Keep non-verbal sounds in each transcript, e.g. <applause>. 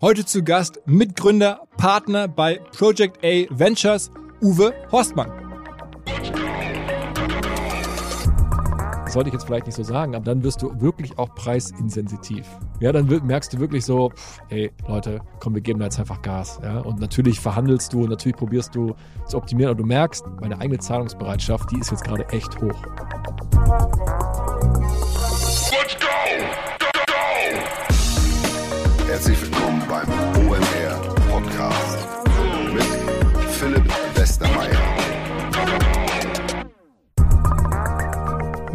Heute zu Gast Mitgründer, Partner bei Project A Ventures, Uwe Horstmann. Das sollte ich jetzt vielleicht nicht so sagen, aber dann wirst du wirklich auch preisinsensitiv. Ja, dann merkst du wirklich so, hey Leute, komm, wir geben da jetzt einfach Gas. Ja? Und natürlich verhandelst du, natürlich probierst du zu optimieren, aber du merkst, meine eigene Zahlungsbereitschaft, die ist jetzt gerade echt hoch. Let's go! Go, go! Herzlich willkommen beim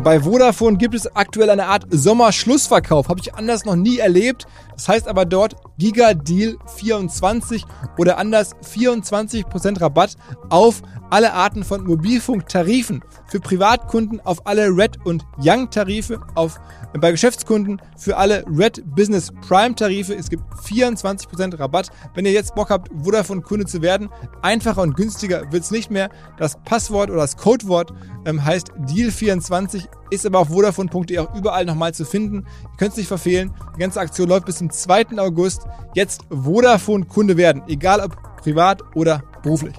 Bei Vodafone gibt es aktuell eine Art Sommerschlussverkauf. Habe ich anders noch nie erlebt. Das heißt aber dort Giga Deal 24 oder anders 24% Rabatt auf alle Arten von Mobilfunktarifen. Für Privatkunden auf alle Red und Young Tarife, auf, bei Geschäftskunden für alle Red Business Prime Tarife. Es gibt 24% Rabatt. Wenn ihr jetzt Bock habt, Vodafone Kunde zu werden, einfacher und günstiger wird es nicht mehr. Das Passwort oder das Codewort ähm, heißt Deal24 ist aber auf vodafone.de auch überall nochmal zu finden. Ihr könnt es nicht verfehlen. Die ganze Aktion läuft bis zum 2. August. Jetzt Vodafone-Kunde werden, egal ob privat oder beruflich.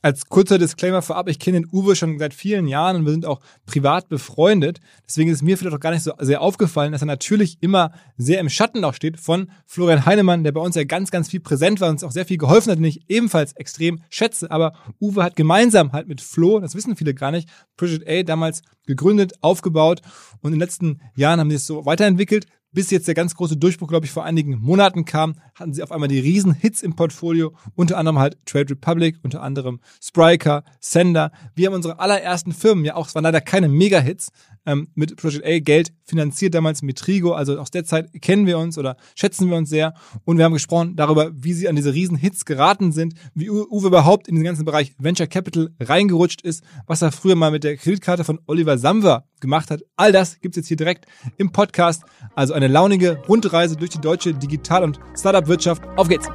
Als kurzer Disclaimer vorab, ich kenne den Uwe schon seit vielen Jahren und wir sind auch privat befreundet. Deswegen ist mir vielleicht auch gar nicht so sehr aufgefallen, dass er natürlich immer sehr im Schatten auch steht von Florian Heinemann, der bei uns ja ganz, ganz viel präsent war und uns auch sehr viel geholfen hat, den ich ebenfalls extrem schätze. Aber Uwe hat gemeinsam halt mit Flo, das wissen viele gar nicht, Project A damals gegründet, aufgebaut und in den letzten Jahren haben sie es so weiterentwickelt bis jetzt der ganz große Durchbruch, glaube ich, vor einigen Monaten kam, hatten sie auf einmal die riesen Hits im Portfolio, unter anderem halt Trade Republic, unter anderem Spriker, Sender. Wir haben unsere allerersten Firmen, ja auch, es waren leider keine Mega-Hits, ähm, mit Project A Geld finanziert, damals mit Trigo, also aus der Zeit kennen wir uns oder schätzen wir uns sehr und wir haben gesprochen darüber, wie sie an diese riesen Hits geraten sind, wie Uwe überhaupt in den ganzen Bereich Venture Capital reingerutscht ist, was er früher mal mit der Kreditkarte von Oliver Samwer gemacht hat. All das gibt's jetzt hier direkt im Podcast, also eine launige Rundreise durch die deutsche Digital- und Startup-Wirtschaft. Auf geht's!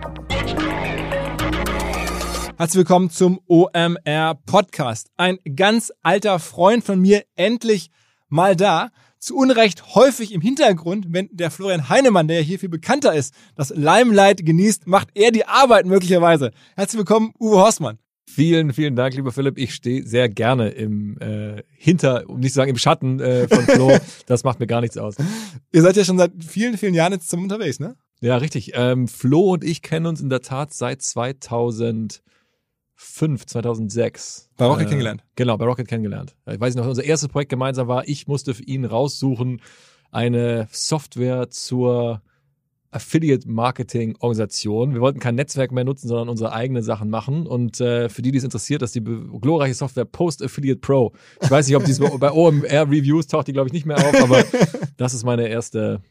Herzlich willkommen zum OMR Podcast. Ein ganz alter Freund von mir, endlich mal da. Zu Unrecht häufig im Hintergrund, wenn der Florian Heinemann, der ja hier viel bekannter ist, das Limelight genießt, macht er die Arbeit möglicherweise. Herzlich willkommen, Uwe Horstmann. Vielen, vielen Dank, lieber Philipp. Ich stehe sehr gerne im äh, Hinter, um nicht zu sagen im Schatten äh, von Flo. <laughs> das macht mir gar nichts aus. Ihr seid ja schon seit vielen, vielen Jahren jetzt zusammen unterwegs, ne? Ja, richtig. Ähm, Flo und ich kennen uns in der Tat seit 2000 2005, 2006. Bei Rocket äh, kennengelernt? Genau, bei Rocket kennengelernt. Ich weiß nicht noch, unser erstes Projekt gemeinsam war, ich musste für ihn raussuchen, eine Software zur Affiliate Marketing Organisation. Wir wollten kein Netzwerk mehr nutzen, sondern unsere eigenen Sachen machen. Und äh, für die, die es interessiert, dass die glorreiche Software Post Affiliate Pro. Ich weiß nicht, ob die bei OMR Reviews taucht die, glaube ich, nicht mehr auf, aber <laughs> das ist meine erste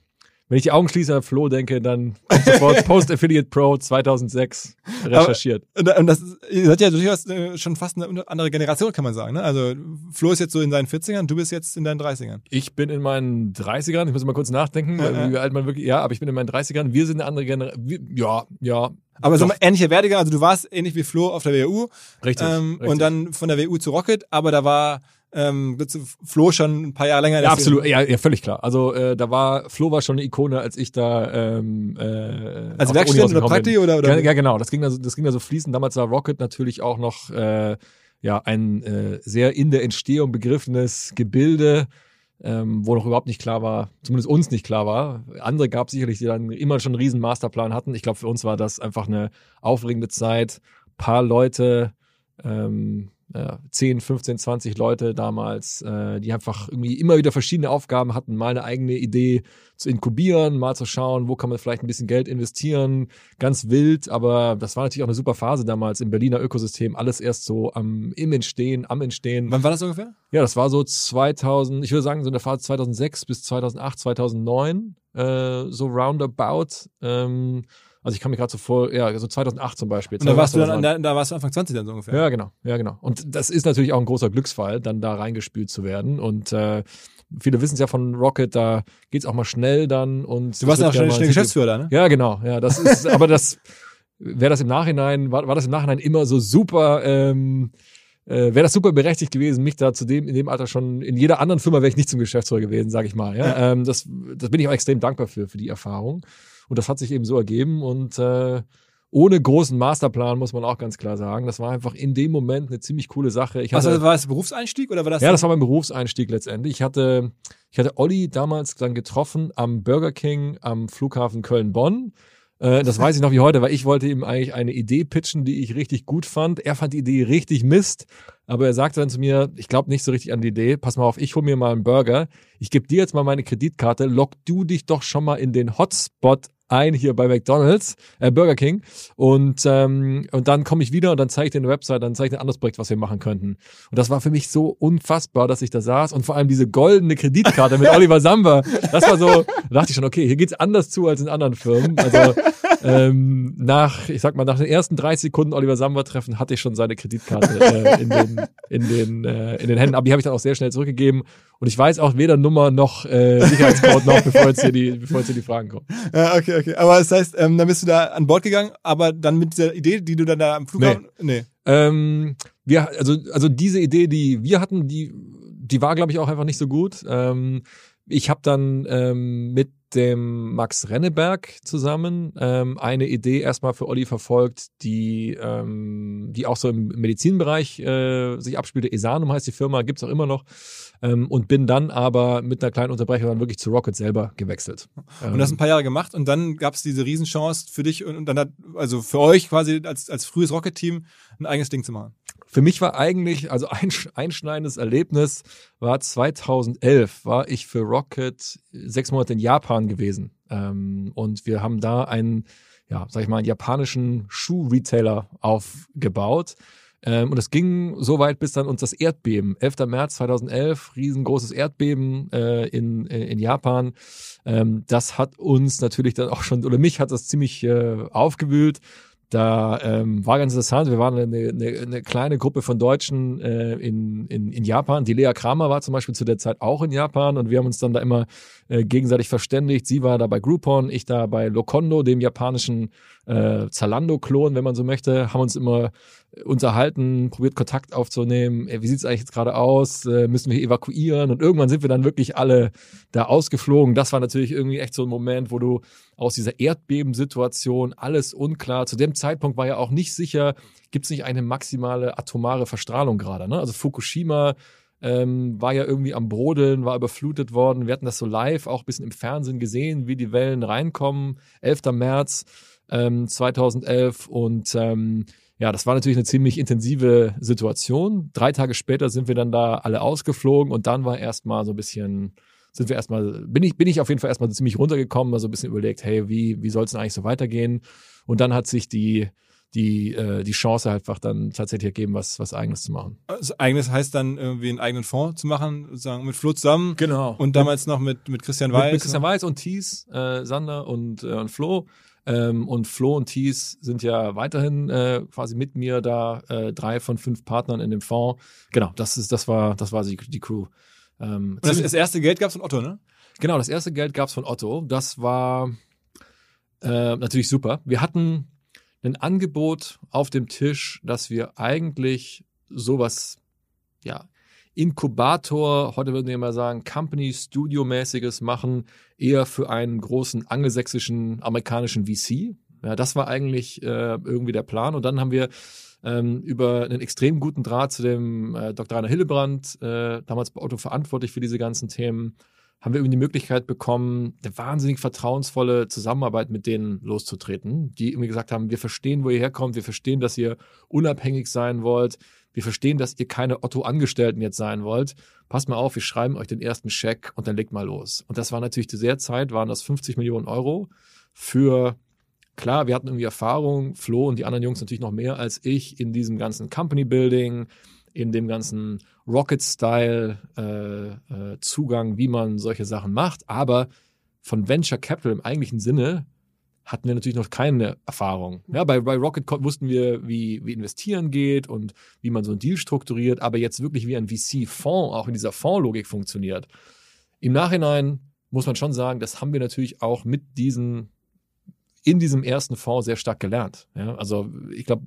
wenn ich die Augen schließe an Flo denke, dann sofort <laughs> Post Affiliate Pro 2006 recherchiert. Aber, und das ist, ihr seid ja durchaus äh, schon fast eine andere Generation, kann man sagen. Ne? Also Flo ist jetzt so in seinen 40ern, du bist jetzt in deinen 30ern. Ich bin in meinen 30ern, ich muss mal kurz nachdenken, ja, wie alt man wirklich, ja, aber ich bin in meinen 30ern, wir sind eine andere Generation, ja, ja, aber so ähnlicher Werdegang, also du warst ähnlich wie Flo auf der WU. Richtig, ähm, richtig. Und dann von der WU zu Rocket, aber da war ähm, Flo schon ein paar Jahre länger. Ja, absolut, ja, ja, völlig klar. Also äh, da war Flo war schon eine Ikone, als ich da ähm, äh, als Werkstudent oder Prakti oder, oder? Ja, genau, das ging also das ging also fließend. Damals war Rocket natürlich auch noch äh, ja ein äh, sehr in der Entstehung begriffenes Gebilde. Ähm, wo noch überhaupt nicht klar war, zumindest uns nicht klar war. Andere gab es sicherlich, die dann immer schon einen riesen Masterplan hatten. Ich glaube, für uns war das einfach eine aufregende Zeit. Paar Leute, ähm, äh, 10, 15, 20 Leute damals, äh, die einfach irgendwie immer wieder verschiedene Aufgaben hatten, mal eine eigene Idee zu inkubieren, mal zu schauen, wo kann man vielleicht ein bisschen Geld investieren, ganz wild, aber das war natürlich auch eine super Phase damals im Berliner Ökosystem, alles erst so am im Entstehen, am Entstehen. Wann war das ungefähr? Ja, das war so 2000, ich würde sagen so in der Phase 2006 bis 2008, 2009, äh, so roundabout. Ähm, also ich kann mich gerade so vor, ja, so 2008 zum Beispiel. Und da warst du dann, da, da warst du Anfang 20 dann so ungefähr. Ja, genau, ja, genau. Und das ist natürlich auch ein großer Glücksfall, dann da reingespült zu werden. Und äh, viele wissen es ja von Rocket, da geht's auch mal schnell dann. Und du warst ja auch schnell, schnell Geschäftsführer, ne? Ja, genau. Ja, das ist, aber das wäre das im Nachhinein, war, war das im Nachhinein immer so super. Ähm, äh, wäre das super berechtigt gewesen, mich da zu dem, in dem Alter schon, in jeder anderen Firma wäre ich nicht zum Geschäftsführer gewesen, sage ich mal. Ja? Ja. Ähm, das, das bin ich auch extrem dankbar für, für die Erfahrung. Und das hat sich eben so ergeben und äh, ohne großen Masterplan, muss man auch ganz klar sagen. Das war einfach in dem Moment eine ziemlich coole Sache. Ich hatte, Also war das Berufseinstieg oder war das? ja, das war mein Berufseinstieg letztendlich. Ich hatte, ich hatte Olli damals dann getroffen am Burger King am Flughafen Köln-Bonn. Äh, das weiß ich noch wie heute, weil ich wollte ihm eigentlich eine Idee pitchen, die ich richtig gut fand. Er fand die Idee richtig Mist, aber er sagte dann zu mir, ich glaube nicht so richtig an die Idee, pass mal auf, ich hol mir mal einen Burger, ich gebe dir jetzt mal meine Kreditkarte, lock du dich doch schon mal in den Hotspot ein hier bei McDonald's, äh, Burger King und ähm, und dann komme ich wieder und dann zeige ich dir eine Website, dann zeige ich dir ein anderes Projekt, was wir machen könnten. Und das war für mich so unfassbar, dass ich da saß und vor allem diese goldene Kreditkarte mit <laughs> Oliver Samba, das war so, da dachte ich schon, okay, hier geht's anders zu als in anderen Firmen. Also ähm, nach, ich sag mal, nach den ersten 30 Sekunden Oliver Samba treffen hatte ich schon seine Kreditkarte äh, in den in den äh, in den Händen, aber die habe ich dann auch sehr schnell zurückgegeben und ich weiß auch weder Nummer noch äh, Sicherheitscode noch, bevor jetzt hier die bevor jetzt hier die Fragen kommen. Ja, okay, okay. Aber das heißt, ähm, dann bist du da an Bord gegangen, aber dann mit dieser Idee, die du dann da am Flughafen. Nee. Ähm, wir, also, also diese Idee, die wir hatten, die, die war, glaube ich, auch einfach nicht so gut. Ähm, ich habe dann ähm, mit dem Max Renneberg zusammen ähm, eine Idee erstmal für Olli verfolgt, die, ähm, die auch so im Medizinbereich äh, sich abspielte. Esanum heißt die Firma, gibt's auch immer noch. Ähm, und bin dann aber mit einer kleinen Unterbrechung dann wirklich zu Rocket selber gewechselt. Und das ein paar Jahre gemacht und dann gab es diese Riesenchance für dich und, und dann hat, also für euch quasi als, als frühes Rocket-Team ein eigenes Ding zu machen. Für mich war eigentlich, also ein einschneidendes Erlebnis war 2011, war ich für Rocket sechs Monate in Japan gewesen. Ähm, und wir haben da einen, ja, sag ich mal, einen japanischen Schuh-Retailer aufgebaut. Ähm, und es ging so weit, bis dann uns das Erdbeben, 11. März 2011, riesengroßes Erdbeben äh, in, in Japan. Ähm, das hat uns natürlich dann auch schon, oder mich hat das ziemlich äh, aufgewühlt. Da ähm, war ganz interessant, wir waren eine, eine, eine kleine Gruppe von Deutschen äh, in, in, in Japan. Die Lea Kramer war zum Beispiel zu der Zeit auch in Japan und wir haben uns dann da immer äh, gegenseitig verständigt. Sie war da bei Groupon, ich da bei Lokondo, dem japanischen äh, Zalando-Klon, wenn man so möchte, haben uns immer unterhalten, probiert Kontakt aufzunehmen. Ey, wie sieht's eigentlich jetzt gerade aus? Äh, müssen wir evakuieren? Und irgendwann sind wir dann wirklich alle da ausgeflogen. Das war natürlich irgendwie echt so ein Moment, wo du aus dieser Erdbebensituation alles unklar. Zu dem Zeitpunkt war ja auch nicht sicher, gibt's nicht eine maximale atomare Verstrahlung gerade. Ne? Also Fukushima ähm, war ja irgendwie am Brodeln, war überflutet worden. Wir hatten das so live auch ein bisschen im Fernsehen gesehen, wie die Wellen reinkommen. 11. März ähm, 2011 und ähm, ja, das war natürlich eine ziemlich intensive Situation. Drei Tage später sind wir dann da alle ausgeflogen und dann war erstmal so ein bisschen, sind wir erstmal, bin ich, bin ich auf jeden Fall erstmal ziemlich runtergekommen, mal so ein bisschen überlegt, hey, wie, wie soll es denn eigentlich so weitergehen? Und dann hat sich die, die, äh, die Chance einfach dann tatsächlich ergeben, was, was Eigenes zu machen. Also eigenes heißt dann irgendwie einen eigenen Fonds zu machen, sozusagen mit Flo zusammen. Genau. Und damals noch mit, mit Christian mit, Weiß. mit Christian Weiß und Thies, äh, Sander und, äh, und Flo. Ähm, und Flo und Thies sind ja weiterhin äh, quasi mit mir da äh, drei von fünf Partnern in dem Fonds. Genau, das ist, das war, das war die, die Crew. Ähm, Und das, das erste Geld gab's von Otto, ne? Genau, das erste Geld gab's von Otto. Das war äh, natürlich super. Wir hatten ein Angebot auf dem Tisch, dass wir eigentlich sowas, ja, Inkubator, heute würden wir mal sagen, Company Studio-mäßiges machen, eher für einen großen angelsächsischen amerikanischen VC. Ja, das war eigentlich äh, irgendwie der Plan. Und dann haben wir ähm, über einen extrem guten Draht zu dem äh, Dr. Rainer Hillebrand, äh, damals bei Otto verantwortlich für diese ganzen Themen, haben wir irgendwie die Möglichkeit bekommen, eine wahnsinnig vertrauensvolle Zusammenarbeit mit denen loszutreten, die irgendwie gesagt haben, wir verstehen, wo ihr herkommt, wir verstehen, dass ihr unabhängig sein wollt, wir verstehen, dass ihr keine Otto-Angestellten jetzt sein wollt. Passt mal auf, wir schreiben euch den ersten Scheck und dann legt mal los. Und das war natürlich zu der Zeit, waren das 50 Millionen Euro für Klar, wir hatten irgendwie Erfahrung, Flo und die anderen Jungs natürlich noch mehr als ich in diesem ganzen Company Building, in dem ganzen Rocket-Style-Zugang, wie man solche Sachen macht. Aber von Venture Capital im eigentlichen Sinne hatten wir natürlich noch keine Erfahrung. Ja, bei, bei Rocket wussten wir, wie, wie investieren geht und wie man so einen Deal strukturiert, aber jetzt wirklich wie ein VC-Fonds auch in dieser Fondslogik funktioniert. Im Nachhinein muss man schon sagen, das haben wir natürlich auch mit diesen in diesem ersten Fonds sehr stark gelernt. Ja, also ich glaube,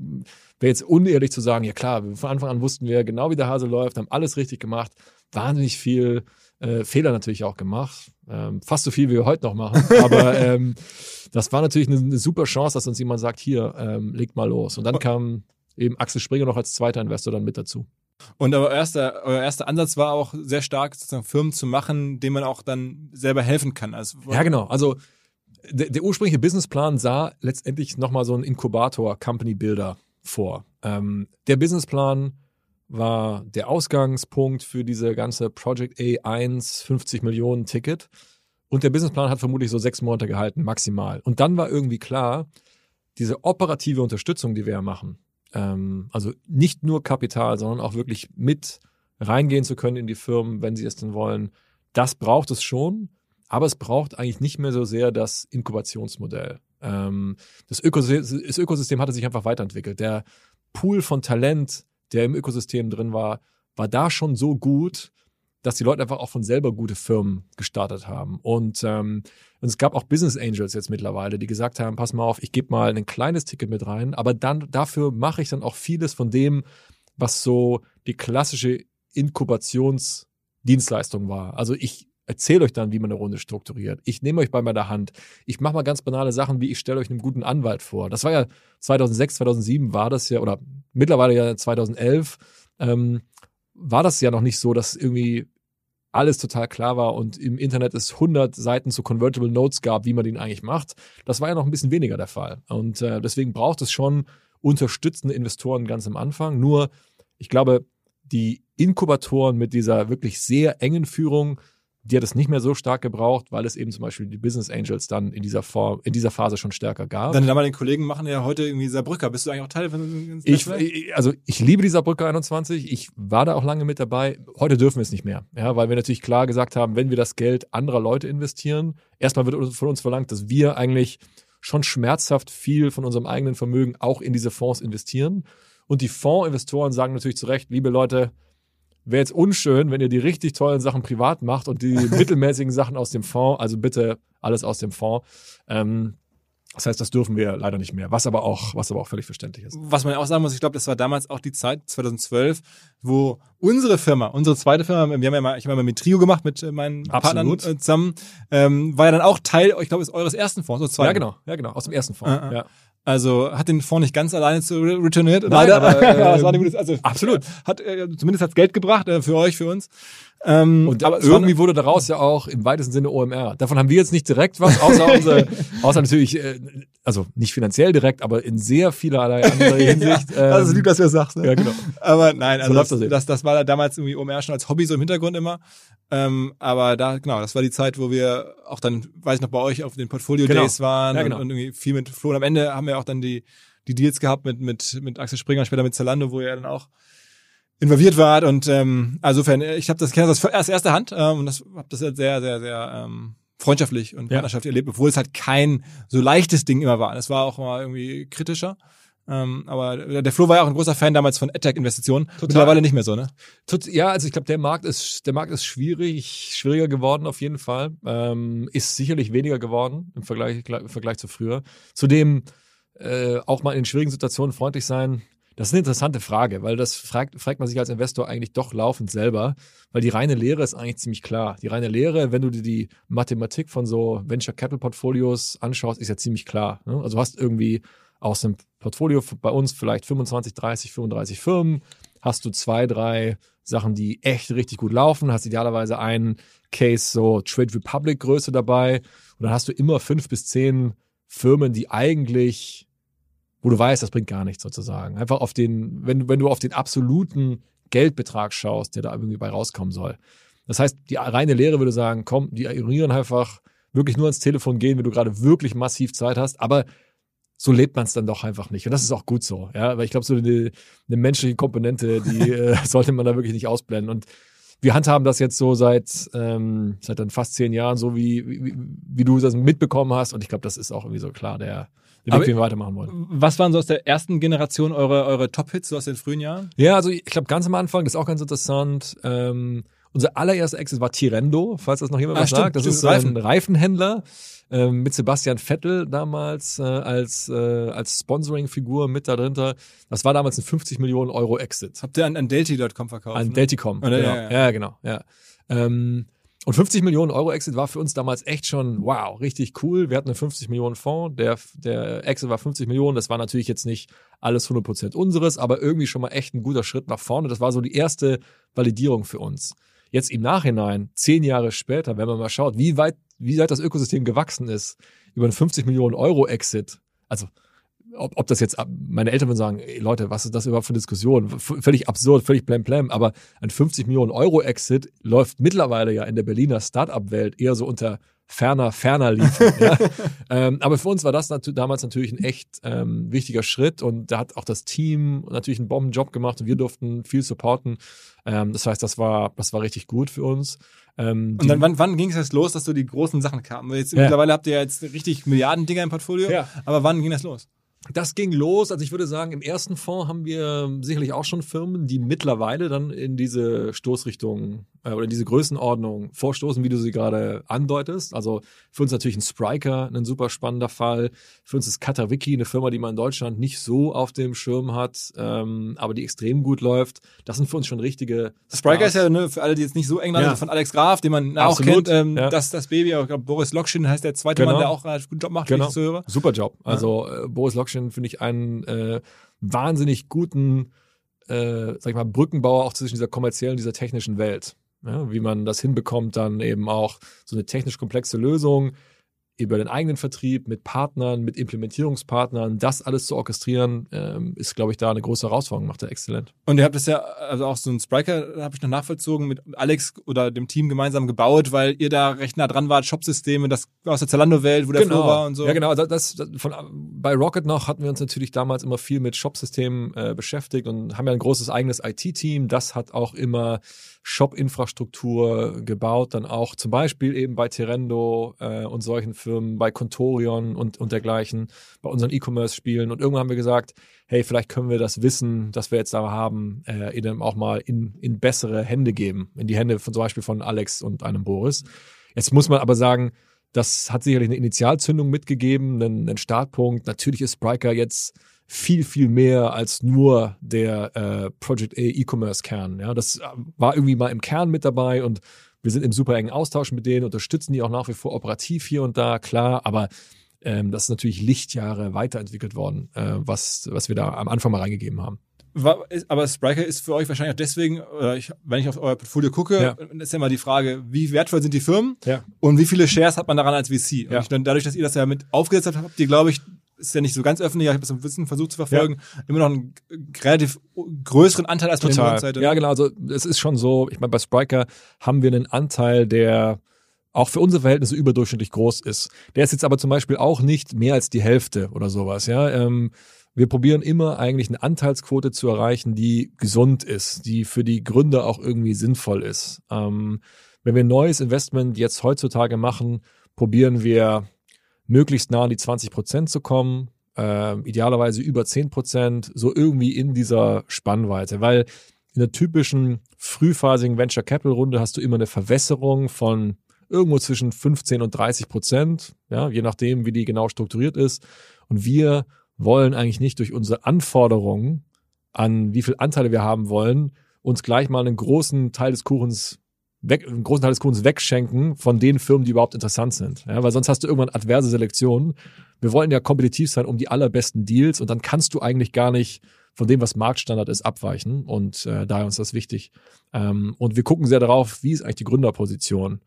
wäre jetzt unehrlich zu sagen, ja klar, von Anfang an wussten wir genau, wie der Hase läuft, haben alles richtig gemacht, wahnsinnig viel äh, Fehler natürlich auch gemacht, ähm, fast so viel, wie wir heute noch machen. Aber <laughs> ähm, das war natürlich eine, eine, super Chance, dass uns jemand sagt, hier, ähm, legt mal los. Und dann kam eben Axel Springer noch als zweiter Investor dann mit dazu. Und euer erster, euer erster Ansatz war auch sehr stark, sozusagen Firmen zu machen, denen man auch dann selber helfen kann. Also, ja, genau. Also der, der ursprüngliche Businessplan sah letztendlich nochmal so einen Inkubator, Company Builder vor. Ähm, der Businessplan war der Ausgangspunkt für diese ganze Project A1 50 Millionen Ticket. Und der Businessplan hat vermutlich so sechs Monate gehalten, maximal. Und dann war irgendwie klar, diese operative Unterstützung, die wir ja machen, ähm, also nicht nur Kapital, sondern auch wirklich mit reingehen zu können in die Firmen, wenn sie es denn wollen, das braucht es schon. Aber es braucht eigentlich nicht mehr so sehr das Inkubationsmodell. Ähm, das, Ökosystem, das Ökosystem hatte sich einfach weiterentwickelt. Der Pool von Talent, der im Ökosystem drin war, war da schon so gut, dass die Leute einfach auch von selber gute Firmen gestartet haben. Und, ähm, und es gab auch Business Angels jetzt mittlerweile, die gesagt haben, pass mal auf, ich gebe mal ein kleines Ticket mit rein, aber dann dafür mache ich dann auch vieles von dem, was so die klassische Inkubationsdienstleistung war. Also ich erzähle euch dann, wie man eine Runde strukturiert. Ich nehme euch bei meiner Hand. Ich mache mal ganz banale Sachen, wie ich stelle euch einen guten Anwalt vor. Das war ja 2006, 2007 war das ja, oder mittlerweile ja 2011, ähm, war das ja noch nicht so, dass irgendwie alles total klar war und im Internet es 100 Seiten zu Convertible Notes gab, wie man den eigentlich macht. Das war ja noch ein bisschen weniger der Fall. Und äh, deswegen braucht es schon unterstützende Investoren ganz am Anfang. Nur, ich glaube, die Inkubatoren mit dieser wirklich sehr engen Führung die hat es nicht mehr so stark gebraucht, weil es eben zum Beispiel die Business Angels dann in dieser Form, in dieser Phase schon stärker gab. Deine damaligen Kollegen machen ja heute irgendwie Saarbrücker. Bist du eigentlich auch Teil von ich, Also ich liebe die Saarbrücker 21. Ich war da auch lange mit dabei. Heute dürfen wir es nicht mehr. Ja, weil wir natürlich klar gesagt haben, wenn wir das Geld anderer Leute investieren, erstmal wird von uns verlangt, dass wir eigentlich schon schmerzhaft viel von unserem eigenen Vermögen auch in diese Fonds investieren. Und die Fondsinvestoren sagen natürlich zu Recht, liebe Leute, wäre jetzt unschön, wenn ihr die richtig tollen Sachen privat macht und die <laughs> mittelmäßigen Sachen aus dem Fonds, also bitte alles aus dem Fonds. Ähm, das heißt, das dürfen wir leider nicht mehr, was aber auch, was aber auch völlig verständlich ist. Was man auch sagen muss, ich glaube, das war damals auch die Zeit, 2012, wo unsere Firma, unsere zweite Firma, wir haben ja mal, ich habe mal mit Trio gemacht, mit äh, meinen Absolut. Partnern äh, zusammen, ähm, war ja dann auch Teil, ich glaube, ist eures ersten Fonds, so zwei. Ja, genau, ja, genau, aus dem ersten Fonds. Uh, uh. Ja. Also hat den Fonds nicht ganz alleine zu returniert. Nein, leider. Aber, <laughs> äh, das war nicht, also, absolut. Hat äh, zumindest hat's Geld gebracht äh, für euch, für uns. Ähm, und aber irgendwie wurde daraus ja auch im weitesten Sinne OMR. Davon haben wir jetzt nicht direkt was, außer <laughs> unsere, außer natürlich, äh, also nicht finanziell direkt, aber in sehr vielerlei anderer <laughs> Hinsicht. Ähm, das ist lieb, dass du das sagst. Ne? Ja, genau. Aber nein, also so das, das, das, war damals irgendwie OMR schon als Hobby so im Hintergrund immer. Ähm, aber da, genau, das war die Zeit, wo wir auch dann, weiß ich noch, bei euch auf den Portfolio genau. Days waren ja, genau. und, und, irgendwie viel mit Flo. Und am Ende haben wir auch dann die, die Deals gehabt mit, mit, mit Axel Springer, später mit Zalando, wo er dann auch involviert wart und ähm, also insofern, ich habe das kenne das aus erster Hand ähm, und das habe das sehr sehr sehr ähm, freundschaftlich und partnerschaftlich ja. erlebt, obwohl es halt kein so leichtes Ding immer war. Es war auch mal irgendwie kritischer. Ähm, aber der Flo war ja auch ein großer Fan damals von AdTech-Investitionen. Mittlerweile nicht mehr so, ne? Ja, also ich glaube, der Markt ist, der Markt ist schwierig, schwieriger geworden auf jeden Fall. Ähm, ist sicherlich weniger geworden im Vergleich, im Vergleich zu früher. Zudem äh, auch mal in schwierigen Situationen freundlich sein. Das ist eine interessante Frage, weil das fragt, fragt man sich als Investor eigentlich doch laufend selber, weil die reine Lehre ist eigentlich ziemlich klar. Die reine Lehre, wenn du dir die Mathematik von so Venture Capital Portfolios anschaust, ist ja ziemlich klar. Ne? Also du hast irgendwie aus dem Portfolio bei uns vielleicht 25, 30, 35 Firmen, hast du zwei, drei Sachen, die echt richtig gut laufen, hast idealerweise einen Case so Trade Republic Größe dabei und dann hast du immer fünf bis zehn Firmen, die eigentlich wo du weißt, das bringt gar nichts sozusagen. Einfach auf den, wenn, wenn du auf den absoluten Geldbetrag schaust, der da irgendwie bei rauskommen soll. Das heißt, die reine Lehre würde sagen, komm, die ignorieren einfach wirklich nur ans Telefon gehen, wenn du gerade wirklich massiv Zeit hast, aber so lebt man es dann doch einfach nicht. Und das ist auch gut so, ja, weil ich glaube, so eine, eine, menschliche Komponente, die <laughs> äh, sollte man da wirklich nicht ausblenden. Und wir handhaben das jetzt so seit, ähm, seit dann fast zehn Jahren, so wie, wie, wie du das mitbekommen hast. Und ich glaube, das ist auch irgendwie so klar der, den Weg, den wir weitermachen wollen. Was waren so aus der ersten Generation eure, eure Top-Hits, so aus den frühen Jahren? Ja, also ich glaube, ganz am Anfang, das ist auch ganz interessant. Ähm, Unser allererster Exit war Tirendo, falls das noch jemand Ah, was stimmt, sagt. Das stimmt, ist so ein Reifenhändler ähm, mit Sebastian Vettel damals äh, als, äh, als Sponsoring-Figur mit da drunter. Das war damals ein 50 Millionen Euro Exit. Habt ihr an, an Delty.com verkauft? An ne? Delticom. Genau. ja, Ja, ja. genau. Ja. Ähm, und 50 Millionen Euro Exit war für uns damals echt schon, wow, richtig cool. Wir hatten einen 50 Millionen Fonds. Der, der Exit war 50 Millionen. Das war natürlich jetzt nicht alles 100 Prozent unseres, aber irgendwie schon mal echt ein guter Schritt nach vorne. Das war so die erste Validierung für uns. Jetzt im Nachhinein, zehn Jahre später, wenn man mal schaut, wie weit, wie weit das Ökosystem gewachsen ist, über einen 50 Millionen Euro Exit. Also, ob, ob das jetzt, meine Eltern würden sagen, ey Leute, was ist das überhaupt für eine Diskussion? V völlig absurd, völlig blam blam, aber ein 50 Millionen Euro Exit läuft mittlerweile ja in der Berliner Startup-Welt eher so unter ferner, ferner liefen. ja. <laughs> ähm, aber für uns war das natu damals natürlich ein echt ähm, wichtiger Schritt und da hat auch das Team natürlich einen Bombenjob gemacht und wir durften viel supporten. Ähm, das heißt, das war, das war richtig gut für uns. Ähm, Und dann, wann, wann ging es jetzt los, dass so die großen Sachen kamen? Jetzt, Ja. Mittlerweile habt ihr ja jetzt richtig Milliardendinger im Portfolio. Ja. Aber wann ging das los? Das ging los. Also ich würde sagen, im ersten Fonds haben wir sicherlich auch schon Firmen, die mittlerweile dann in diese Stoßrichtung äh, oder in diese Größenordnung vorstoßen, wie du sie gerade andeutest. Also für uns natürlich ein Spriker, ein super spannender Fall. Für uns ist Katawiki eine Firma, die man in Deutschland nicht so auf dem Schirm hat, ähm, aber die extrem gut läuft. Das sind für uns schon richtige Spriker Stars. ist ja, ne, für alle, die jetzt nicht so eng Ja. sind, von Alex Graf, den man auch Absolut, kennt, ähm, ja. das, das Baby, ich glaube, Boris Lokschin heißt der zweite Genau. Mann, der auch einen guten Job macht, Genau. ich das so höre. Super Job. Also äh, Boris Lokschin finde ich einen äh, wahnsinnig guten, äh, sag ich mal, Brückenbauer auch zwischen dieser kommerziellen und dieser technischen Welt. Ja, wie man das hinbekommt, dann eben auch so eine technisch komplexe Lösung über den eigenen Vertrieb mit Partnern, mit Implementierungspartnern, das alles zu orchestrieren, ähm, ist, glaube ich, da eine große Herausforderung, macht er exzellent. Und ihr habt das ja, also auch so ein Spriker, habe ich noch nachvollzogen, mit Alex oder dem Team gemeinsam gebaut, weil ihr da recht nah dran wart, Shopsysteme, das aus der Zalando-Welt, wo der Flo war und so. Ja, genau. Das, das, das, von, bei Rocket noch hatten wir uns natürlich damals immer viel mit Shop-Systemen äh, beschäftigt und haben ja ein großes eigenes IT-Team. Das hat auch immer Shop-Infrastruktur gebaut, dann auch zum Beispiel eben bei Terendo äh, und solchen Firmen, bei Contorion und, und dergleichen, bei unseren E-Commerce-Spielen. Und irgendwann haben wir gesagt, hey, vielleicht können wir das Wissen, das wir jetzt da haben, äh, eben auch mal in, in bessere Hände geben. In die Hände von zum Beispiel von Alex und einem Boris. Jetzt muss man aber sagen, das hat sicherlich eine Initialzündung mitgegeben, einen, einen Startpunkt. Natürlich ist Spriker jetzt viel, viel mehr als nur der äh, Project A E-Commerce-Kern. Ja, das äh, war irgendwie mal im Kern mit dabei und wir sind im super engen Austausch mit denen, unterstützen die auch nach wie vor operativ hier und da, klar, aber ähm, das ist natürlich Lichtjahre weiterentwickelt worden, äh, was, was wir da am Anfang mal reingegeben haben. Aber Spriker ist für euch wahrscheinlich auch deswegen, ich, wenn ich auf euer Portfolio gucke, Ja. ist ja immer die Frage, wie wertvoll sind die Firmen Ja. und wie viele Shares hat man daran als VC? Und Ja. ich, dann, dadurch, dass ihr das ja mit aufgesetzt habt, habt ihr, glaube ich, ist ja nicht so ganz öffentlich, ich habe das ein bisschen versucht zu verfolgen, immer noch einen relativ größeren Anteil als bei der Seite. Ja, genau. Also es ist schon so, ich meine, bei Spriker haben wir einen Anteil, der auch für unsere Verhältnisse überdurchschnittlich groß ist. Der ist jetzt aber zum Beispiel auch nicht mehr als die Hälfte oder sowas. Ja, ähm, wir probieren immer eigentlich eine Anteilsquote zu erreichen, die gesund ist, die für die Gründer auch irgendwie sinnvoll ist. Ähm, wenn wir ein neues Investment jetzt heutzutage machen, probieren wir möglichst nah an die 20 Prozent zu kommen, äh, idealerweise über 10 Prozent, so irgendwie in dieser Spannweite, weil in der typischen frühphasigen Venture Capital Runde hast du immer eine Verwässerung von irgendwo zwischen 15 und 30 Prozent, ja, je nachdem, wie die genau strukturiert ist. Und wir wollen eigentlich nicht durch unsere Anforderungen an wie viel Anteile wir haben wollen, uns gleich mal einen großen Teil des Kuchens weg, einen großen Teil des Kuchens wegschenken von den Firmen, die überhaupt interessant sind. Ja, weil sonst hast du irgendwann adverse Selektionen. Wir wollen ja kompetitiv sein um die allerbesten Deals und dann kannst du eigentlich gar nicht von dem, was Marktstandard ist, abweichen. Und äh, daher ist das wichtig. Ähm, und wir gucken sehr darauf, wie ist eigentlich die Gründerposition.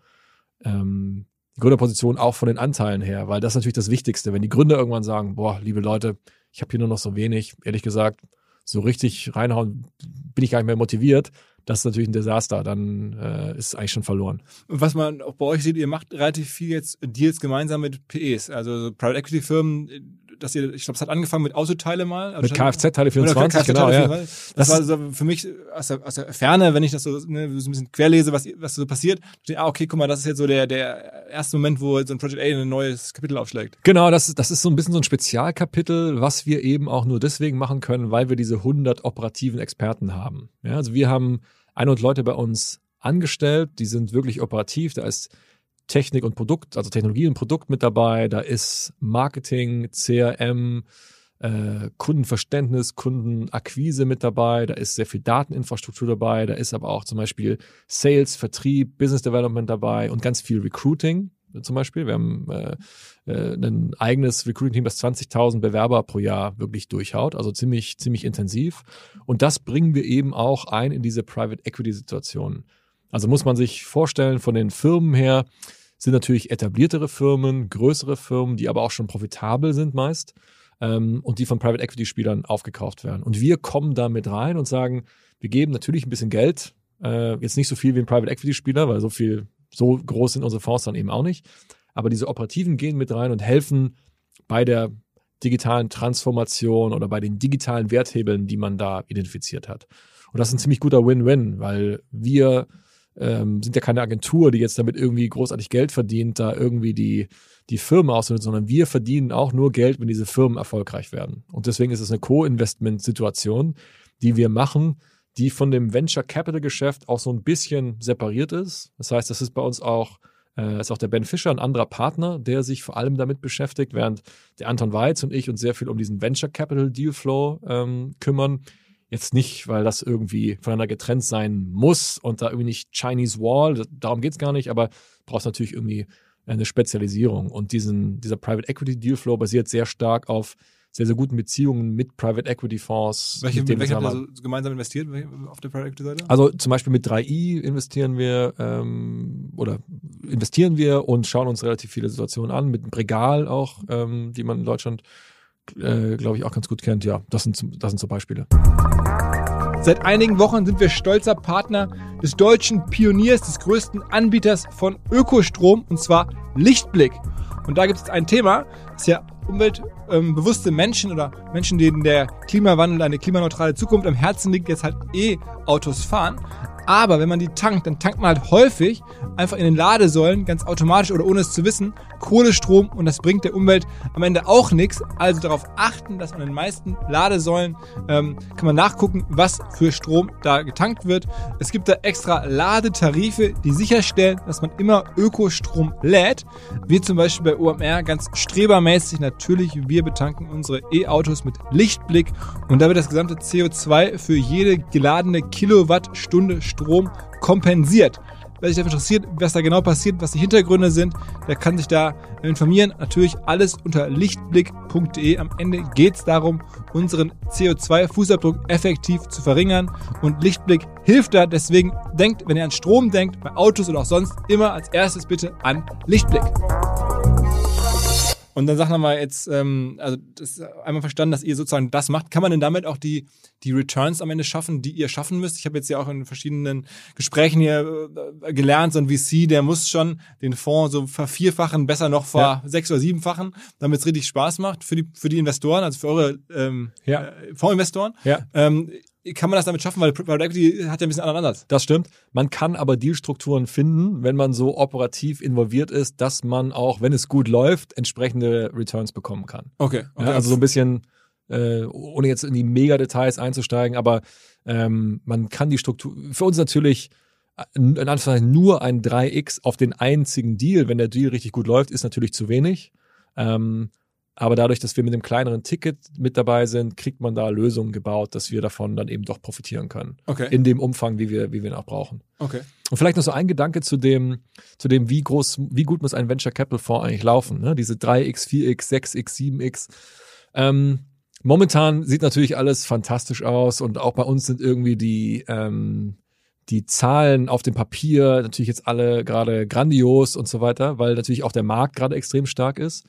Ähm, die Gründerposition auch von den Anteilen her, weil das ist natürlich das Wichtigste. Wenn die Gründer irgendwann sagen, boah, liebe Leute, ich habe hier nur noch so wenig, ehrlich gesagt, so richtig reinhauen bin ich gar nicht mehr motiviert, das ist natürlich ein Desaster, dann äh, ist es eigentlich schon verloren. Und was man auch bei euch sieht, ihr macht relativ viel jetzt Deals gemeinsam mit PEs, also so Private Equity Firmen, dass ihr, ich glaube, es hat angefangen mit Autoteile mal. Also Mit Kfz-Teile Oder 24, Kfz genau, Teile ja. 24. Das, Das war so für mich aus der, aus der Ferne, wenn ich das so, ne, so ein bisschen querlese, was, was so passiert, ah, okay, guck mal, das ist jetzt so der, der erste Moment, wo so ein Project A ein neues Kapitel aufschlägt. Genau, das, das ist so ein bisschen so ein Spezialkapitel, was wir eben auch nur deswegen machen können, weil wir diese 100 operativen Experten haben. Ja, also wir haben 100 Leute bei uns angestellt, die sind wirklich operativ, da ist Technik und Produkt, also Technologie und Produkt mit dabei, da ist Marketing, CRM, äh, Kundenverständnis, Kundenakquise mit dabei, da ist sehr viel Dateninfrastruktur dabei, da ist aber auch zum Beispiel Sales, Vertrieb, Business Development dabei und ganz viel Recruiting zum Beispiel. Wir haben äh, äh, ein eigenes Recruiting-Team, das 20.000 Bewerber pro Jahr wirklich durchhaut, also ziemlich, ziemlich intensiv. Und das bringen wir eben auch ein in diese Private Equity-Situation. Also muss man sich vorstellen, von den Firmen her sind natürlich etabliertere Firmen, größere Firmen, die aber auch schon profitabel sind meist ähm, und die von Private Equity Spielern aufgekauft werden. Und wir kommen da mit rein und sagen, wir geben natürlich ein bisschen Geld, äh, jetzt nicht so viel wie ein Private Equity Spieler, weil so viel, so groß sind unsere Fonds dann eben auch nicht. Aber diese Operativen gehen mit rein und helfen bei der digitalen Transformation oder bei den digitalen Werthebeln, die man da identifiziert hat. Und das ist ein ziemlich guter Win-Win, weil wir ähm, sind ja keine Agentur, die jetzt damit irgendwie großartig Geld verdient, da irgendwie die, die Firmen auszunutzen, sondern wir verdienen auch nur Geld, wenn diese Firmen erfolgreich werden. Und deswegen ist es eine Co-Investment-Situation, die wir machen, die von dem Venture Capital Geschäft auch so ein bisschen separiert ist. Das heißt, das ist bei uns auch äh, ist auch der Ben Fischer ein anderer Partner, der sich vor allem damit beschäftigt, während der Anton Weiz und ich uns sehr viel um diesen Venture Capital Deal Flow ähm, kümmern. Jetzt nicht, weil das irgendwie voneinander getrennt sein muss und da irgendwie nicht Chinese Wall, darum geht's gar nicht, aber brauchst natürlich irgendwie eine Spezialisierung. Und diesen, dieser Private Equity Deal Flow basiert sehr stark auf sehr, sehr guten Beziehungen mit Private Equity Fonds. Welche, mit welche habt ihr zusammen- so gemeinsam investiert auf der Private Equity Seite? also zum Beispiel mit 3i investieren wir ähm, oder investieren wir und schauen uns relativ viele Situationen an, mit Bregal auch, ähm, die man in Deutschland, äh, glaube ich, auch ganz gut kennt. Ja, das sind, zum- das sind so Beispiele. Seit einigen Wochen sind wir stolzer Partner des deutschen Pioniers, des größten Anbieters von Ökostrom, und zwar Lichtblick. Und da gibt es ein Thema, das ja umweltbewusste Menschen oder Menschen, denen der Klimawandel eine klimaneutrale Zukunft am Herzen liegt, jetzt halt E-Autos fahren. Aber wenn man die tankt, dann tankt man halt häufig einfach in den Ladesäulen, ganz automatisch oder ohne es zu wissen, Kohlestrom und das bringt der Umwelt am Ende auch nichts. Also darauf achten, dass an den meisten Ladesäulen ähm, kann man nachgucken, was für Strom da getankt wird. Es gibt da extra Ladetarife, die sicherstellen, dass man immer Ökostrom lädt. Wir zum Beispiel bei OMR ganz strebermäßig natürlich, wir betanken unsere E-Autos mit Lichtblick und da wird das gesamte CO2 für jede geladene Kilowattstunde Strom kompensiert. Wer sich dafür interessiert, was da genau passiert, was die Hintergründe sind, der kann sich da informieren. Natürlich alles unter lichtblick.de. Am Ende geht es darum, unseren CO2-Fußabdruck effektiv zu verringern. Und Lichtblick hilft da. Deswegen denkt, wenn ihr an Strom denkt, bei Autos oder auch sonst, immer als erstes bitte an Lichtblick. Und dann sag nochmal jetzt, ähm, also das ist einmal verstanden, dass ihr sozusagen das macht. Kann man denn damit auch die, die Returns am Ende schaffen, die ihr schaffen müsst? Ich habe jetzt ja auch in verschiedenen Gesprächen hier äh, gelernt, so ein VC, der muss schon den Fonds so vervierfachen, besser noch ver sechs- oder siebenfachen, damit es richtig Spaß macht für die, für die Investoren, also für eure ähm, Ja. äh, Fondsinvestoren. Ja. Ähm, kann man das damit schaffen? Weil Private Equity hat ja ein bisschen anderen Ansatz. Das stimmt. Man kann aber Dealstrukturen finden, wenn man so operativ involviert ist, dass man auch, wenn es gut läuft, entsprechende Returns bekommen kann. Okay. Ja, also so ein bisschen, äh, ohne jetzt in die Mega-Details einzusteigen, aber ähm, man kann die Struktur, für uns natürlich äh, in Anführungszeichen nur ein 3x auf den einzigen Deal, wenn der Deal richtig gut läuft, ist natürlich zu wenig. Ähm, aber dadurch, dass wir mit einem kleineren Ticket mit dabei sind, kriegt man da Lösungen gebaut, dass wir davon dann eben doch profitieren können. Okay. In dem Umfang, wie wir, wie wir ihn auch brauchen. okay. Und vielleicht noch so ein Gedanke zu dem, zu dem, wie groß, wie gut muss ein Venture Capital Fonds eigentlich laufen, ne? Diese 3x, 4x, 6x, 7x. Ähm, momentan sieht natürlich alles fantastisch aus und auch bei uns sind irgendwie die, ähm, die Zahlen auf dem Papier natürlich jetzt alle gerade grandios und so weiter, weil natürlich auch der Markt gerade extrem stark ist.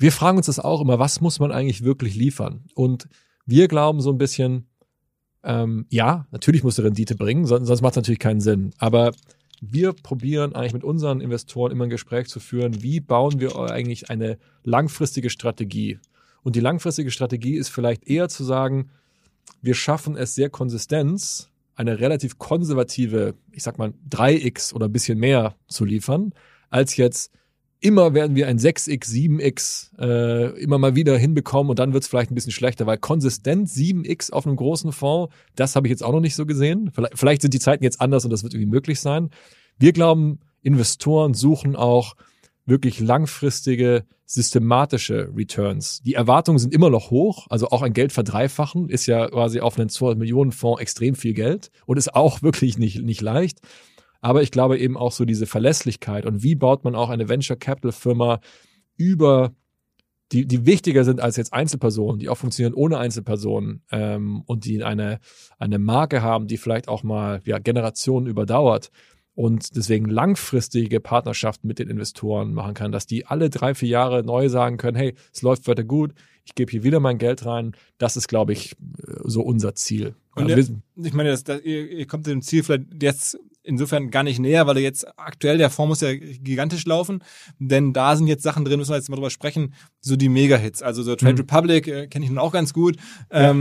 Wir fragen uns das auch immer, was muss man eigentlich wirklich liefern? Und wir glauben so ein bisschen, ähm, ja, natürlich muss er Rendite bringen, sonst, sonst macht es natürlich keinen Sinn. Aber wir probieren eigentlich mit unseren Investoren immer ein Gespräch zu führen, wie bauen wir eigentlich eine langfristige Strategie? Und die langfristige Strategie ist vielleicht eher zu sagen, wir schaffen es sehr Konsistenz, eine relativ konservative, ich sag mal, 3x oder ein bisschen mehr zu liefern, als jetzt immer werden wir ein 6x, 7x äh, immer mal wieder hinbekommen und dann wird es vielleicht ein bisschen schlechter, weil konsistent 7x auf einem großen Fonds, das habe ich jetzt auch noch nicht so gesehen. Vielleicht, vielleicht sind die Zeiten jetzt anders und das wird irgendwie möglich sein. Wir glauben, Investoren suchen auch wirklich langfristige, systematische Returns. Die Erwartungen sind immer noch hoch, also auch ein Geld verdreifachen ist ja quasi auf einen 200 Millionen Fonds extrem viel Geld und ist auch <laughs> wirklich nicht, nicht leicht. Aber ich glaube eben auch so diese Verlässlichkeit und wie baut man auch eine Venture Capital Firma über die, die wichtiger sind als jetzt Einzelpersonen, die auch funktionieren ohne Einzelpersonen ähm, und die eine, eine Marke haben, die vielleicht auch mal ja, Generationen überdauert und deswegen langfristige Partnerschaften mit den Investoren machen kann, dass die alle drei, vier Jahre neu sagen können, hey, es läuft weiter gut, ich gebe hier wieder mein Geld rein. Das ist, glaube ich, so unser Ziel. Und ja, ich meine, das, das, ihr, ihr kommt dem Ziel vielleicht jetzt insofern gar nicht näher, weil jetzt aktuell der Fonds muss ja gigantisch laufen, denn da sind jetzt Sachen drin, müssen wir jetzt mal drüber sprechen, so die Mega-Hits. Also so Trade mhm. Republic äh, kenne ich nun auch ganz gut. Ja.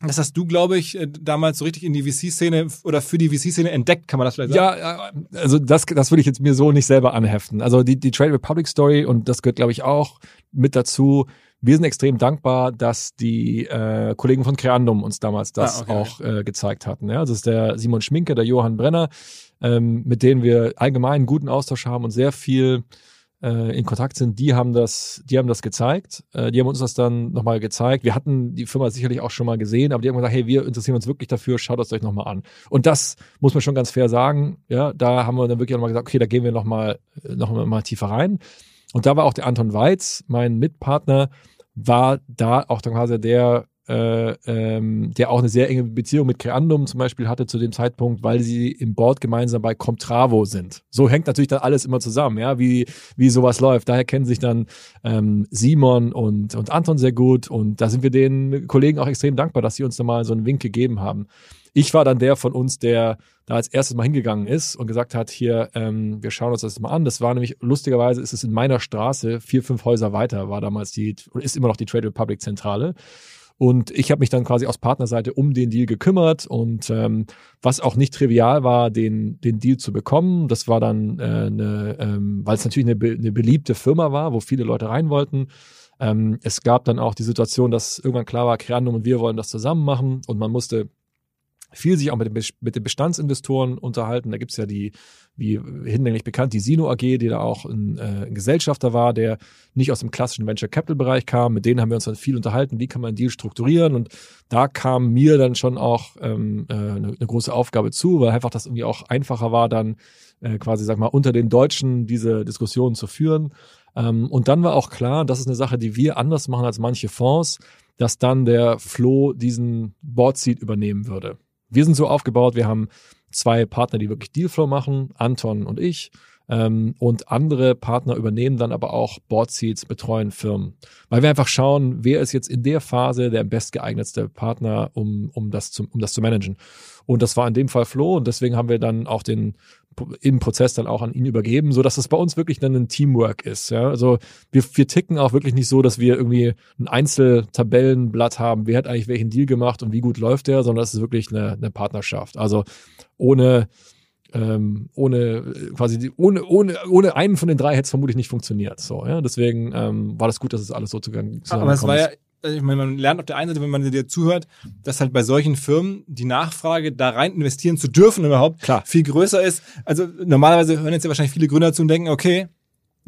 Das hast du, glaube ich, äh, damals so richtig in die VC-Szene oder für die VC-Szene entdeckt, kann man das vielleicht sagen? Ja, also das, das würde ich jetzt mir so nicht selber anheften. Also die, die Trade Republic Story, und das gehört, glaube ich, auch mit dazu, wir sind extrem dankbar, dass die äh, Kollegen von Creandum uns damals das ah, okay. auch äh, gezeigt hatten. Ja? Also es ist der Simon Schminke, der Johann Brenner, ähm, mit denen wir allgemein einen guten Austausch haben und sehr viel äh, in Kontakt sind, die haben das, die haben das gezeigt. Äh, die haben uns das dann nochmal gezeigt. Wir hatten die Firma sicherlich auch schon mal gesehen, aber die haben gesagt, hey, wir interessieren uns wirklich dafür, schaut es euch nochmal an. Und das muss man schon ganz fair sagen. Ja, da haben wir dann wirklich nochmal gesagt, okay, da gehen wir nochmal noch mal tiefer rein. Und da war auch der Anton Weiz, mein Mitpartner, war da auch dann quasi der äh, ähm, der auch eine sehr enge Beziehung mit Creandum zum Beispiel hatte zu dem Zeitpunkt, weil sie im Board gemeinsam bei Comtravo sind. So hängt natürlich dann alles immer zusammen, ja, wie, wie sowas läuft. Daher kennen sich dann ähm, Simon und, und Anton sehr gut und da sind wir den Kollegen auch extrem dankbar, dass sie uns da mal so einen Wink gegeben haben. Ich war dann der von uns, der da als erstes mal hingegangen ist und gesagt hat, hier, ähm, wir schauen uns das mal an. Das war nämlich, lustigerweise ist es in meiner Straße, vier, fünf Häuser weiter, war damals die, ist immer noch die Trade Republic Zentrale. Und ich habe mich dann quasi aus Partnerseite um den Deal gekümmert und ähm, was auch nicht trivial war, den, den Deal zu bekommen. Das war dann äh, eine, ähm, weil es natürlich eine, eine beliebte Firma war, wo viele Leute rein wollten. Ähm, es gab dann auch die Situation, dass irgendwann klar war, Creandum und wir wollen das zusammen machen und man musste viel sich auch mit den, mit den Bestandsinvestoren unterhalten. Da gibt's ja die, wie hinlänglich bekannt, die Sino AG, die da auch ein, äh, ein Gesellschafter war, der nicht aus dem klassischen Venture Capital Bereich kam. Mit denen haben wir uns dann viel unterhalten, wie kann man einen Deal strukturieren. Und da kam mir dann schon auch ähm, äh, eine, eine große Aufgabe zu, weil einfach das irgendwie auch einfacher war, dann äh, quasi, sag mal, unter den Deutschen diese Diskussionen zu führen. Ähm, und dann war auch klar, das ist eine Sache, die wir anders machen als manche Fonds, dass dann der Flo diesen Board Seat übernehmen würde. Wir sind so aufgebaut, wir haben zwei Partner, die wirklich Dealflow machen, Anton und ich. Ähm, und andere Partner übernehmen dann aber auch Board Seats, betreuen Firmen. Weil wir einfach schauen, wer ist jetzt in der Phase der bestgeeignetste Partner, um, um, das zu, um das zu managen. Und das war in dem Fall Flo und deswegen haben wir dann auch den im Prozess dann auch an ihn übergeben, so dass es bei uns wirklich dann ein Teamwork ist. Ja? Also wir, wir ticken auch wirklich nicht so, dass wir irgendwie ein Einzeltabellenblatt haben, wer hat eigentlich welchen Deal gemacht und wie gut läuft der, sondern es ist wirklich eine, eine Partnerschaft. Also ohne ähm, ohne quasi ohne ohne ohne einen von den drei hätte es vermutlich nicht funktioniert. So, ja, deswegen ähm, war das gut, dass es alles so zusammen Aber es war ja ich meine, man lernt auf der einen Seite, wenn man dir zuhört, dass halt bei solchen Firmen die Nachfrage, da rein investieren zu dürfen überhaupt, Klar. viel größer ist. Also normalerweise hören jetzt ja wahrscheinlich viele Gründer zu und denken, okay,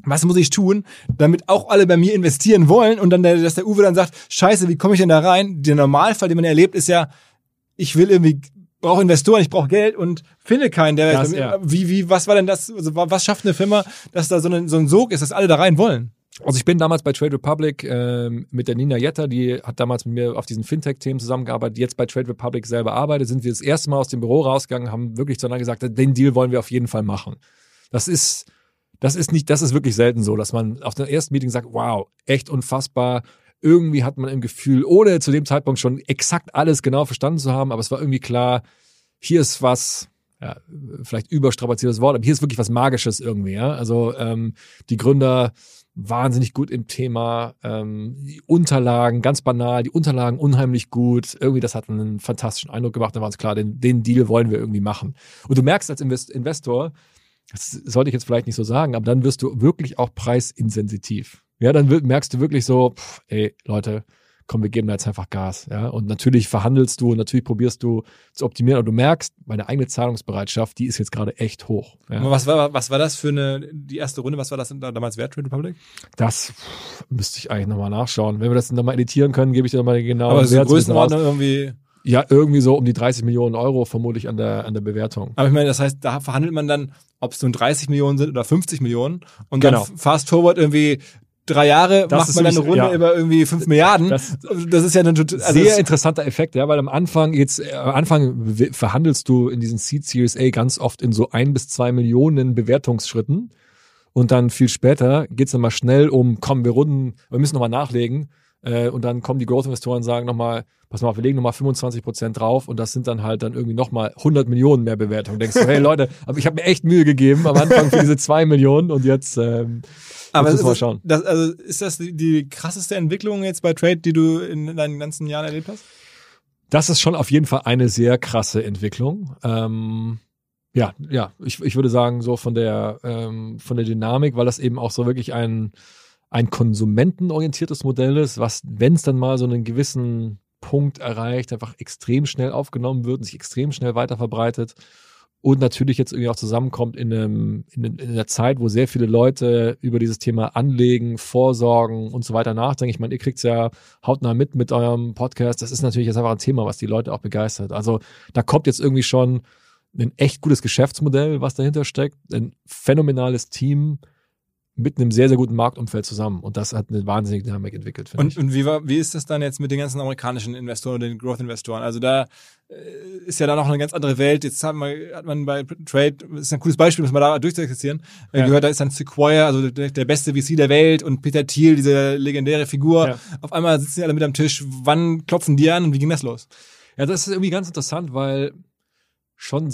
was muss ich tun, damit auch alle bei mir investieren wollen und dann, der, dass der Uwe dann sagt, scheiße, wie komme ich denn da rein? Der Normalfall, den man erlebt, ist ja, ich will irgendwie brauche Investoren, ich brauche Geld und finde keinen, der das, ja. wie wie was war denn das also was schafft eine Firma, dass da so, ein so ein Sog ist, dass alle da rein wollen? Also ich bin damals bei Trade Republic äh, mit der Nina Jetter, die hat damals mit mir auf diesen Fintech-Themen zusammengearbeitet, jetzt bei Trade Republic selber arbeitet, sind wir das erste Mal aus dem Büro rausgegangen, haben wirklich zueinander gesagt, den Deal wollen wir auf jeden Fall machen. Das ist, das ist nicht, das ist wirklich selten so, dass man auf dem ersten Meeting sagt, wow, echt unfassbar. Irgendwie hat man im Gefühl, ohne zu dem Zeitpunkt schon exakt alles genau verstanden zu haben, aber es war irgendwie klar, hier ist was, ja, vielleicht überstrapaziertes Wort, aber hier ist wirklich was Magisches irgendwie, ja. Also ähm, die Gründer wahnsinnig gut im Thema. Ähm, die Unterlagen, ganz banal, die Unterlagen unheimlich gut. Irgendwie, das hat einen fantastischen Eindruck gemacht. Da war uns klar, den, den Deal wollen wir irgendwie machen. Und du merkst als Invest Investor, das sollte ich jetzt vielleicht nicht so sagen, aber dann wirst du wirklich auch preisinsensitiv. Ja, dann merkst du wirklich so, pff, ey, Leute, komm, wir geben da jetzt einfach Gas. Ja, und natürlich verhandelst du, natürlich probierst du zu optimieren, aber du merkst, meine eigene Zahlungsbereitschaft, die ist jetzt gerade echt hoch. Ja. Was war, was war das für eine, die erste Runde, was war das damals wert, Trade Republic? Das müsste ich eigentlich nochmal nachschauen. Wenn wir das nochmal editieren können, gebe ich dir nochmal genau. Aber so Größenordnung irgendwie. Ja, irgendwie so um die 30 Millionen Euro vermutlich an der, an der Bewertung. Aber ich meine, das heißt, da verhandelt man dann, ob es nun 30 Millionen sind oder 50 Millionen und genau. dann fast forward irgendwie drei Jahre das macht man dann eine Runde ja. über irgendwie fünf Milliarden. Das, das ist ja ein also sehr interessanter Effekt, ja, weil am Anfang jetzt, äh, am Anfang verhandelst du in diesen Seed Series A ganz oft in so ein bis zwei Millionen Bewertungsschritten. Und dann viel später geht's dann mal schnell um, komm, wir runden, wir müssen nochmal nachlegen. Äh, und dann kommen die Growth-Investoren und sagen nochmal, pass mal auf, wir legen nochmal 25 Prozent drauf und das sind dann halt dann irgendwie nochmal 100 Millionen mehr Bewertungen. Denkst du, hey Leute, aber ich habe mir echt Mühe gegeben am Anfang für diese zwei Millionen und jetzt ähm, aber ist, mal schauen. Das, also ist das die, die krasseste Entwicklung jetzt bei Trade, die du in deinen ganzen Jahren erlebt hast? Das ist schon auf jeden Fall eine sehr krasse Entwicklung. Ähm, ja, ja, ich, ich würde sagen, so von der, ähm, von der Dynamik, weil das eben auch so wirklich ein, ein konsumentenorientiertes Modell ist, was, wenn es dann mal so einen gewissen Punkt erreicht, einfach extrem schnell aufgenommen wird und sich extrem schnell weiter verbreitet und natürlich jetzt irgendwie auch zusammenkommt in, einem, in, in einer Zeit, wo sehr viele Leute über dieses Thema Anlegen, Vorsorgen und so weiter nachdenken. Ich meine, ihr kriegt's ja hautnah mit mit eurem Podcast. Das ist natürlich jetzt einfach ein Thema, was die Leute auch begeistert. Also da kommt jetzt irgendwie schon ein echt gutes Geschäftsmodell, was dahinter steckt, ein phänomenales Team, mit einem sehr, sehr guten Marktumfeld zusammen. Und das hat eine wahnsinnige Dynamik entwickelt. Und, ich. und wie, war, wie ist das dann jetzt mit den ganzen amerikanischen Investoren, den Growth-Investoren? Also da äh, ist ja da noch eine ganz andere Welt. Jetzt hat man, hat man bei Trade, das ist ein cooles Beispiel, muss man da durchexerzieren. Äh, ja. Gehört, da ist dann Sequoia, also der, der, beste VC der Welt und Peter Thiel, diese legendäre Figur. Ja. Auf einmal sitzen die alle mit am Tisch. Wann klopfen die an und wie ging das los? Ja, das ist irgendwie ganz interessant, weil schon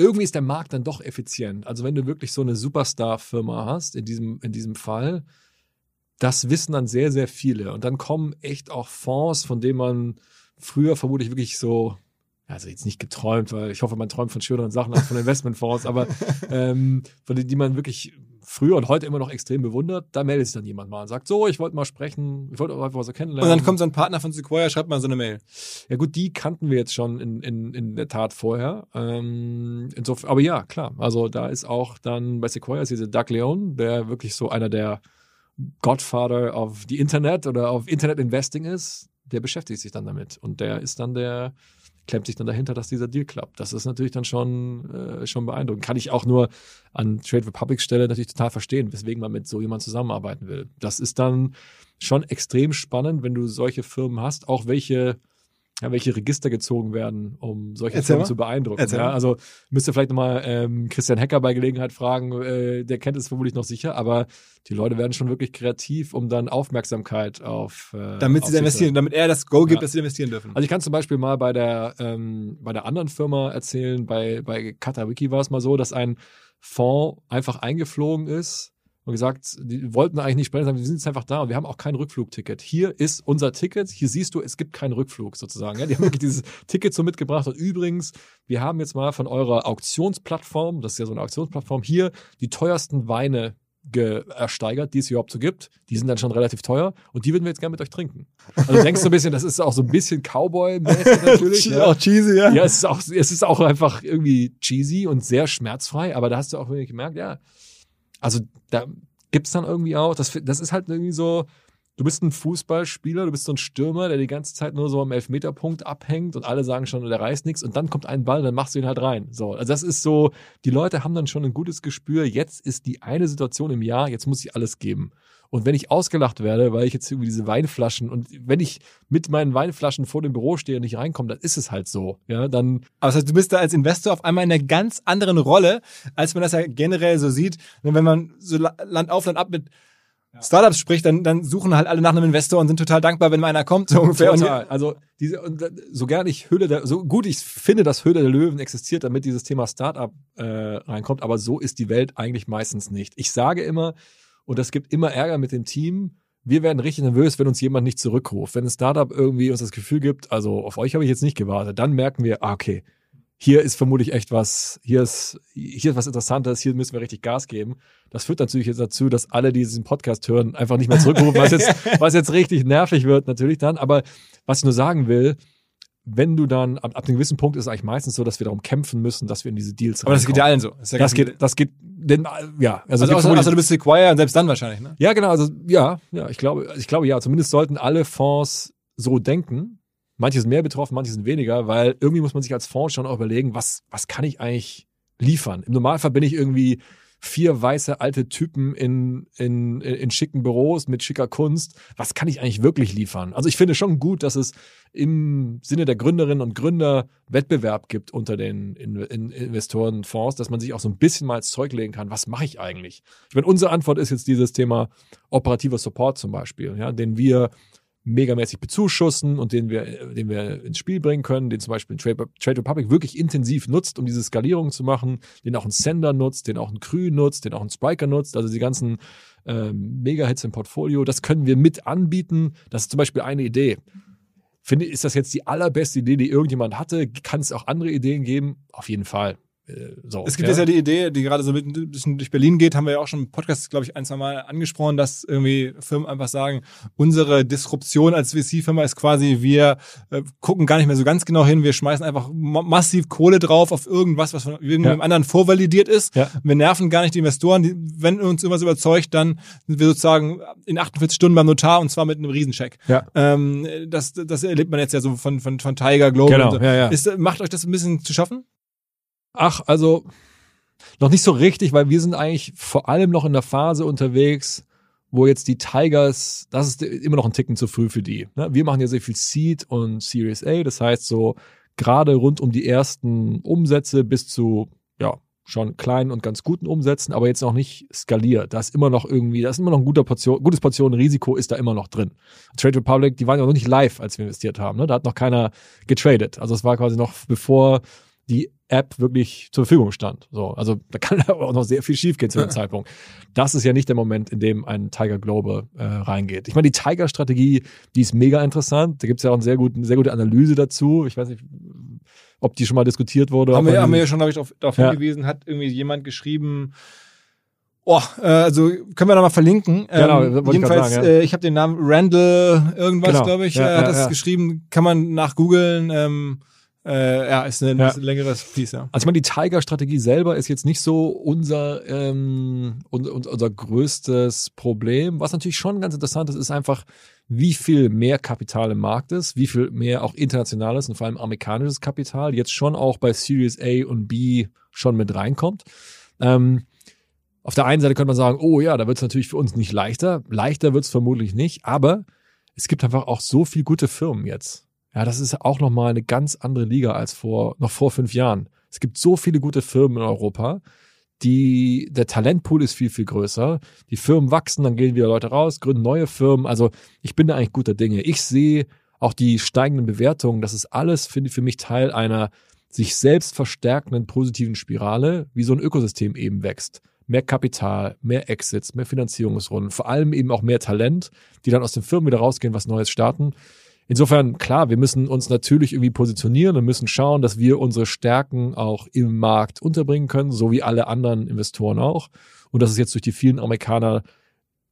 irgendwie ist der Markt dann doch effizient. Also wenn du wirklich so eine Superstar-Firma hast, in diesem, in diesem Fall, das wissen dann sehr, sehr viele. Und dann kommen echt auch Fonds, von denen man früher vermutlich wirklich so, also jetzt nicht geträumt, weil ich hoffe, man träumt von schöneren Sachen als von Investmentfonds, aber <laughs> ähm, von denen, die man wirklich früher und heute immer noch extrem bewundert, da meldet sich dann jemand mal und sagt, so, ich wollte mal sprechen, ich wollte einfach so kennenlernen. Und dann kommt so ein Partner von Sequoia, schreibt mal so eine Mail. Ja gut, die kannten wir jetzt schon in, in, in der Tat vorher. Ähm, insofern, aber ja, klar, also da ist auch dann bei Sequoia ist diese Doug Leon, der wirklich so einer der Godfather of the Internet oder auf Internet Investing ist, der beschäftigt sich dann damit und der ist dann der klemmt sich dann dahinter, dass dieser Deal klappt. Das ist natürlich dann schon, äh, schon beeindruckend. Kann ich auch nur an Trade Republic Stelle natürlich total verstehen, weswegen man mit so jemand zusammenarbeiten will. Das ist dann schon extrem spannend, wenn du solche Firmen hast, auch welche ja, welche Register gezogen werden, um solche Erzähl Firmen mal. zu beeindrucken. Ja, also müsst ihr vielleicht nochmal ähm, Christian Hecker bei Gelegenheit fragen, äh, der kennt es vermutlich noch sicher, aber die Leute werden schon wirklich kreativ, um dann Aufmerksamkeit auf äh, Damit auf sie investieren, damit er das Go gibt, ja. dass sie investieren dürfen. Also ich kann zum Beispiel mal bei der ähm, bei der anderen Firma erzählen, bei, bei Katawiki war es mal so, dass ein Fonds einfach eingeflogen ist und gesagt, die wollten eigentlich nicht sprechen, wir sind jetzt einfach da und wir haben auch kein Rückflugticket. Hier ist unser Ticket, hier siehst du, es gibt keinen Rückflug sozusagen. Ja, die haben wirklich dieses <laughs> Ticket so mitgebracht und übrigens, wir haben jetzt mal von eurer Auktionsplattform, das ist ja so eine Auktionsplattform, hier die teuersten Weine ersteigert, die es überhaupt so gibt. Die sind dann schon relativ teuer und die würden wir jetzt gerne mit euch trinken. Also du denkst so ein bisschen, das ist auch so ein bisschen Cowboy-mäßig <laughs> natürlich. ja. Auch cheesy, ja. Ja, es ist auch, es ist auch einfach irgendwie cheesy und sehr schmerzfrei, aber da hast du auch wirklich gemerkt, ja, also da gibt's dann irgendwie auch, das, das ist halt irgendwie so, du bist ein Fußballspieler, du bist so ein Stürmer, der die ganze Zeit nur so am Elfmeterpunkt abhängt und alle sagen schon, der reißt nichts und dann kommt ein Ball, dann machst du ihn halt rein. So, also das ist so, die Leute haben dann schon ein gutes Gespür, jetzt ist die eine Situation im Jahr, jetzt muss ich alles geben. Und wenn ich ausgelacht werde, weil ich jetzt irgendwie diese Weinflaschen und wenn ich mit meinen Weinflaschen vor dem Büro stehe und nicht reinkomme, dann ist es halt so. Ja, dann. Aber das heißt, du bist da als Investor auf einmal in einer ganz anderen Rolle, als man das ja generell so sieht. Wenn man so Land auf, Land ab mit Startups spricht, dann, dann suchen halt alle nach einem Investor und sind total dankbar, wenn mal einer kommt, so ungefähr. Total. Also diese, und so gern ich Höhle der, so gut ich finde, dass Höhle der Löwen existiert, damit dieses Thema Startup äh, reinkommt, aber so ist die Welt eigentlich meistens nicht. Ich sage immer, und das gibt immer Ärger mit dem Team. Wir werden richtig nervös, wenn uns jemand nicht zurückruft. Wenn ein Startup irgendwie uns das Gefühl gibt, also auf euch habe ich jetzt nicht gewartet, dann merken wir, ah, okay, hier ist vermutlich echt was, hier ist, hier ist was Interessantes, hier müssen wir richtig Gas geben. Das führt natürlich jetzt dazu, dass alle, die diesen Podcast hören, einfach nicht mehr zurückrufen, was jetzt, <laughs> was jetzt richtig nervig wird, natürlich dann. Aber was ich nur sagen will, wenn du dann, ab, ab einem gewissen Punkt ist es eigentlich meistens so, dass wir darum kämpfen müssen, dass wir in diese Deals Aber das geht ja allen so. Das, ja das geht, das geht, denn, ja. Also, also außer, außer du bist Sequoia und selbst dann wahrscheinlich, ne? Ja, genau, also, ja, ja, ich glaube, ich glaube, ja, zumindest sollten alle Fonds so denken. Manche sind mehr betroffen, manche sind weniger, weil irgendwie muss man sich als Fonds schon auch überlegen, was, was kann ich eigentlich liefern? Im Normalfall bin ich irgendwie vier weiße alte Typen in, in, in schicken Büros mit schicker Kunst. Was kann ich eigentlich wirklich liefern? Also ich finde schon gut, dass es im Sinne der Gründerinnen und Gründer Wettbewerb gibt unter den in, in Investorenfonds, dass man sich auch so ein bisschen mal ins Zeug legen kann, was mache ich eigentlich? Ich meine, unsere Antwort ist jetzt dieses Thema operativer Support zum Beispiel, ja, den wir megamäßig bezuschussen und den wir, den wir ins Spiel bringen können, den zum Beispiel Trade, Trade Republic wirklich intensiv nutzt, um diese Skalierung zu machen, den auch ein Sender nutzt, den auch ein Krü nutzt, den auch ein Spiker nutzt, also die ganzen ähm, Mega-Hits im Portfolio, das können wir mit anbieten. Das ist zum Beispiel eine Idee. Finde, ist das jetzt die allerbeste Idee, die irgendjemand hatte? Kann es auch andere Ideen geben? Auf jeden Fall. So, es gibt ja. jetzt ja die Idee, die gerade so ein bisschen durch Berlin geht, haben wir ja auch schon im Podcast, glaube ich, ein, zwei Mal angesprochen, dass irgendwie Firmen einfach sagen, unsere Disruption als VC-Firma ist quasi, wir äh, gucken gar nicht mehr so ganz genau hin, wir schmeißen einfach ma massiv Kohle drauf auf irgendwas, was von irgendeinem ja. anderen vorvalidiert ist. Ja. Wir nerven gar nicht die Investoren. Die, wenn uns irgendwas überzeugt, dann sind wir sozusagen in 48 Stunden beim Notar und zwar mit einem Riesencheck. Ähm, das, das erlebt man jetzt ja so von, von, von Tiger Global. Genau, so. Ist, macht euch das ein bisschen zu schaffen? Ach, also noch nicht so richtig, weil wir sind eigentlich vor allem noch in der Phase unterwegs, wo jetzt die Tigers, das ist immer noch ein Ticken zu früh für die. Ne? Wir machen ja sehr viel Seed und Series A, das heißt so gerade rund um die ersten Umsätze bis zu ja schon kleinen und ganz guten Umsätzen, aber jetzt noch nicht skaliert. Da ist immer noch irgendwie, da ist immer noch ein guter Portion, gutes Portion Risiko ist da immer noch drin. Trade Republic, die waren ja noch nicht live, als wir investiert haben. Ne? Da hat noch keiner getradet. Also es war quasi noch bevor die App wirklich zur Verfügung stand. So, also da kann aber <laughs> auch noch sehr viel schiefgehen zu dem <laughs> Zeitpunkt. Das ist ja nicht der Moment, in dem ein Tiger Global äh, reingeht. Ich meine, die Tiger-Strategie, die ist mega interessant. Da gibt es ja auch eine sehr, gute, sehr gute Analyse dazu. Ich weiß nicht, ob die schon mal diskutiert wurde. Haben, wir, haben wir ja schon, glaube ich, darauf, darauf ja. hingewiesen, hat irgendwie jemand geschrieben, Oh, äh, also können wir da mal verlinken. Genau, ähm, jedenfalls, ich, sagen, ja. äh, ich habe den Namen Randall irgendwas, genau. glaube ich, ja, äh, hat ja, das geschrieben. Kann man nachgoogeln. Ähm, äh, ja, ist ein ja. längeres Piece, ja. Also ich meine, die Tiger-Strategie selber ist jetzt nicht so unser, ähm, unser, unser größtes Problem. Was natürlich schon ganz interessant ist, ist einfach, wie viel mehr Kapital im Markt ist, wie viel mehr auch internationales und vor allem amerikanisches Kapital jetzt schon auch bei Series A und B schon mit reinkommt. Ähm, auf der einen Seite könnte man sagen, oh ja, da wird es natürlich für uns nicht leichter. Leichter wird es vermutlich nicht, aber es gibt einfach auch so viel gute Firmen jetzt. Ja, das ist auch nochmal eine ganz andere Liga als vor, noch vor fünf Jahren. Es gibt so viele gute Firmen in Europa, die, der Talentpool ist viel, viel größer. Die Firmen wachsen, dann gehen wieder Leute raus, gründen neue Firmen. Also ich bin da eigentlich guter Dinge. Ich sehe auch die steigenden Bewertungen. Das ist alles, finde ich, für mich Teil einer sich selbst verstärkenden positiven Spirale, wie so ein Ökosystem eben wächst. Mehr Kapital, mehr Exits, mehr Finanzierungsrunden, vor allem eben auch mehr Talent, die dann aus den Firmen wieder rausgehen, was Neues starten. Insofern, klar, wir müssen uns natürlich irgendwie positionieren und müssen schauen, dass wir unsere Stärken auch im Markt unterbringen können, so wie alle anderen Investoren auch. Und das ist jetzt durch die vielen Amerikaner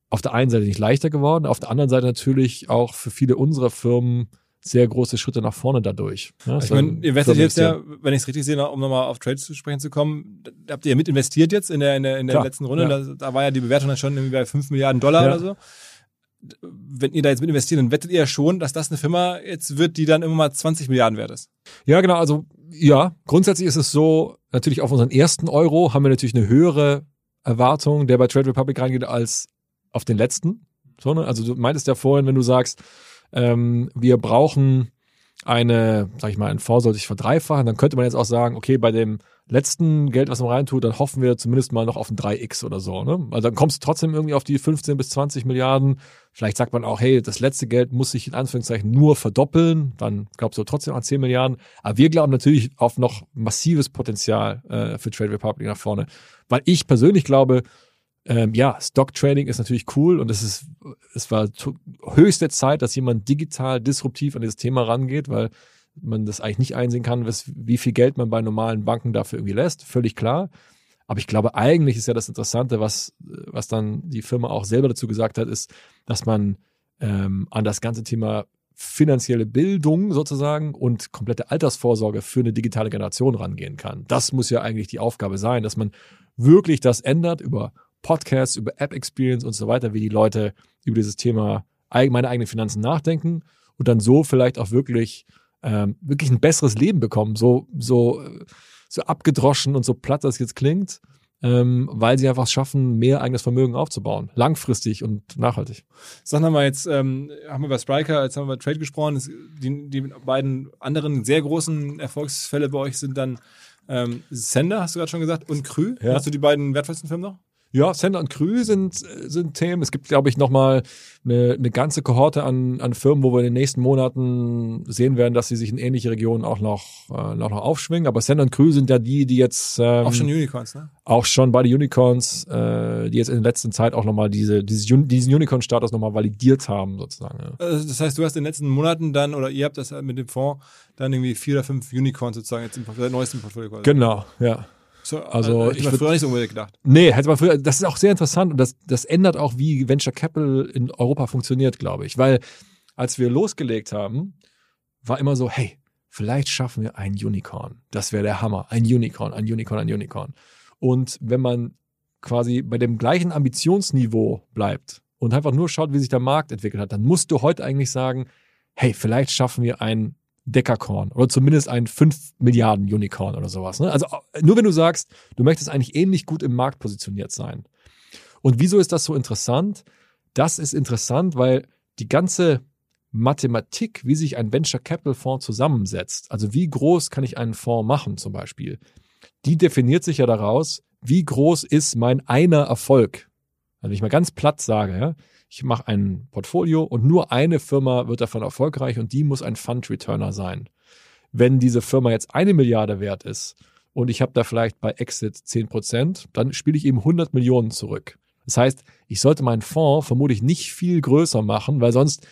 auf der einen Seite nicht leichter geworden, auf der anderen Seite natürlich auch für viele unserer Firmen sehr große Schritte nach vorne dadurch. Ja, ich meine, ihr investet jetzt ja, wenn ich es richtig sehe, um nochmal auf Trades zu sprechen zu kommen, habt ihr ja mit investiert jetzt in der, in der, in der Klar, letzten Runde. Ja. Da, da, war ja die Bewertung dann schon irgendwie bei 5 Milliarden Dollar ja. oder so wenn ihr da jetzt mit investiert, dann wettet ihr schon, dass das eine Firma jetzt wird, die dann immer mal 20 Milliarden wert ist. Ja, genau. Also ja, grundsätzlich ist es so, natürlich auf unseren ersten Euro haben wir natürlich eine höhere Erwartung, der bei Trade Republic reingeht, als auf den letzten. So, ne? Also du meintest ja vorhin, wenn du sagst, ähm, wir brauchen eine, sag ich mal, ein Fonds soll sich verdreifachen, dann könnte man jetzt auch sagen, okay, bei dem letzten Geld, was man reintut, dann hoffen wir zumindest mal noch auf ein 3x oder so. Ne? Also dann kommst du trotzdem irgendwie auf die 15 bis 20 Milliarden. Vielleicht sagt man auch, hey, das letzte Geld muss sich in Anführungszeichen nur verdoppeln. Dann glaubst du trotzdem an 10 Milliarden. Aber wir glauben natürlich auf noch massives Potenzial äh, für Trade Republic nach vorne. Weil ich persönlich glaube, ähm, ja, Stock Trading ist natürlich cool und es ist, es war höchste Zeit, dass jemand digital disruptiv an dieses Thema rangeht, weil man das eigentlich nicht einsehen kann, was, wie viel Geld man bei normalen Banken dafür irgendwie lässt, völlig klar. Aber ich glaube, eigentlich ist ja das Interessante, was, was dann die Firma auch selber dazu gesagt hat, ist, dass man ähm, an das ganze Thema finanzielle Bildung sozusagen und komplette Altersvorsorge für eine digitale Generation rangehen kann. Das muss ja eigentlich die Aufgabe sein, dass man wirklich das ändert über Podcasts, über App Experience und so weiter, wie die Leute über dieses Thema meine eigenen Finanzen nachdenken und dann so vielleicht auch wirklich ähm, wirklich ein besseres Leben bekommen. So so so abgedroschen und so platt das jetzt klingt, ähm, weil sie einfach schaffen, mehr eigenes Vermögen aufzubauen, langfristig und nachhaltig. Sag mal jetzt, ähm, haben wir über Spriker, jetzt haben wir über Trade gesprochen. Die, die beiden anderen sehr großen Erfolgsfälle bei euch sind dann ähm, Sender, hast du gerade schon gesagt, und Krü. Ja. Hast du die beiden wertvollsten Firmen noch? Ja, Sender und Krü sind, sind Themen. Es gibt, glaube ich, nochmal eine, eine ganze Kohorte an, an Firmen, wo wir in den nächsten Monaten sehen werden, dass sie sich in ähnliche Regionen auch noch, äh, noch, noch aufschwingen. Aber Sender und Krü sind ja die, die jetzt ähm, auch schon Unicorns, ne? Auch schon bei den Unicorns, äh, die jetzt in der letzten Zeit auch nochmal diese, dieses, diesen Unicorn-Status nochmal validiert haben, sozusagen. Ja. Also das heißt, du hast in den letzten Monaten dann, oder ihr habt das mit dem Fonds dann irgendwie vier oder fünf Unicorns sozusagen jetzt im neuesten Portfolio quasi. Genau, ja. So, also ich hätte früher nicht so unbedingt gedacht. Nee, hätte man früher, das ist auch sehr interessant und das, das ändert auch, wie Venture Capital in Europa funktioniert, glaube ich. Weil als wir losgelegt haben, war immer so, hey, vielleicht schaffen wir ein Unicorn. Das wäre der Hammer. Ein Unicorn, ein Unicorn, ein Unicorn. Und wenn man quasi bei dem gleichen Ambitionsniveau bleibt und einfach nur schaut, wie sich der Markt entwickelt hat, dann musst du heute eigentlich sagen, hey, vielleicht schaffen wir ein Dekakorn oder zumindest ein 5 Milliarden Unicorn oder sowas. Ne? Also nur wenn du sagst, du möchtest eigentlich ähnlich gut im Markt positioniert sein. Und wieso ist das so interessant? Das ist interessant, weil die ganze Mathematik, wie sich ein Venture Capital Fonds zusammensetzt, also wie groß kann ich einen Fonds machen zum Beispiel, die definiert sich ja daraus, wie groß ist mein einer Erfolg. Also wenn ich mal ganz platt sage, ja, ich mache ein Portfolio und nur eine Firma wird davon erfolgreich und die muss ein Fund-Returner sein. Wenn diese Firma jetzt eine Milliarde wert ist und ich habe da vielleicht bei Exit 10 Prozent, dann spiele ich eben 100 Millionen zurück. Das heißt, ich sollte meinen Fonds vermutlich nicht viel größer machen, weil sonst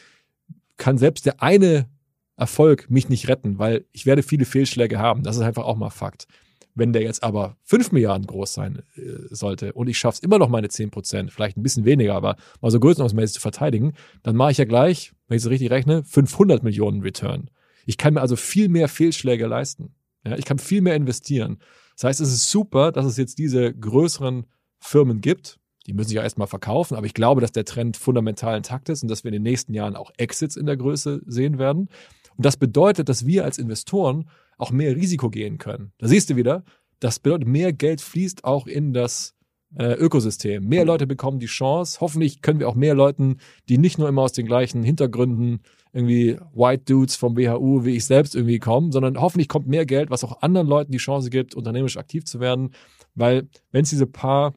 kann selbst der eine Erfolg mich nicht retten, weil ich werde viele Fehlschläge haben. Das ist einfach auch mal Fakt. Wenn der jetzt aber 5 Milliarden groß sein äh, sollte und ich schaffe es immer noch meine 10 Prozent, vielleicht ein bisschen weniger, aber mal so größenordnungsmäßig zu verteidigen, dann mache ich ja gleich, wenn ich es richtig rechne, 500 Millionen Return. Ich kann mir also viel mehr Fehlschläge leisten. Ja, ich kann viel mehr investieren. Das heißt, es ist super, dass es jetzt diese größeren Firmen gibt. Die müssen sich ja erstmal verkaufen, aber ich glaube, dass der Trend fundamental intakt ist und dass wir in den nächsten Jahren auch Exits in der Größe sehen werden. Und das bedeutet, dass wir als Investoren auch mehr Risiko gehen können. Da siehst du wieder, das bedeutet, mehr Geld fließt auch in das äh, Ökosystem. Mehr Leute bekommen die Chance. Hoffentlich können wir auch mehr Leuten, die nicht nur immer aus den gleichen Hintergründen irgendwie White Dudes vom WHU wie ich selbst irgendwie kommen, sondern hoffentlich kommt mehr Geld, was auch anderen Leuten die Chance gibt, unternehmerisch aktiv zu werden. Weil wenn es diese paar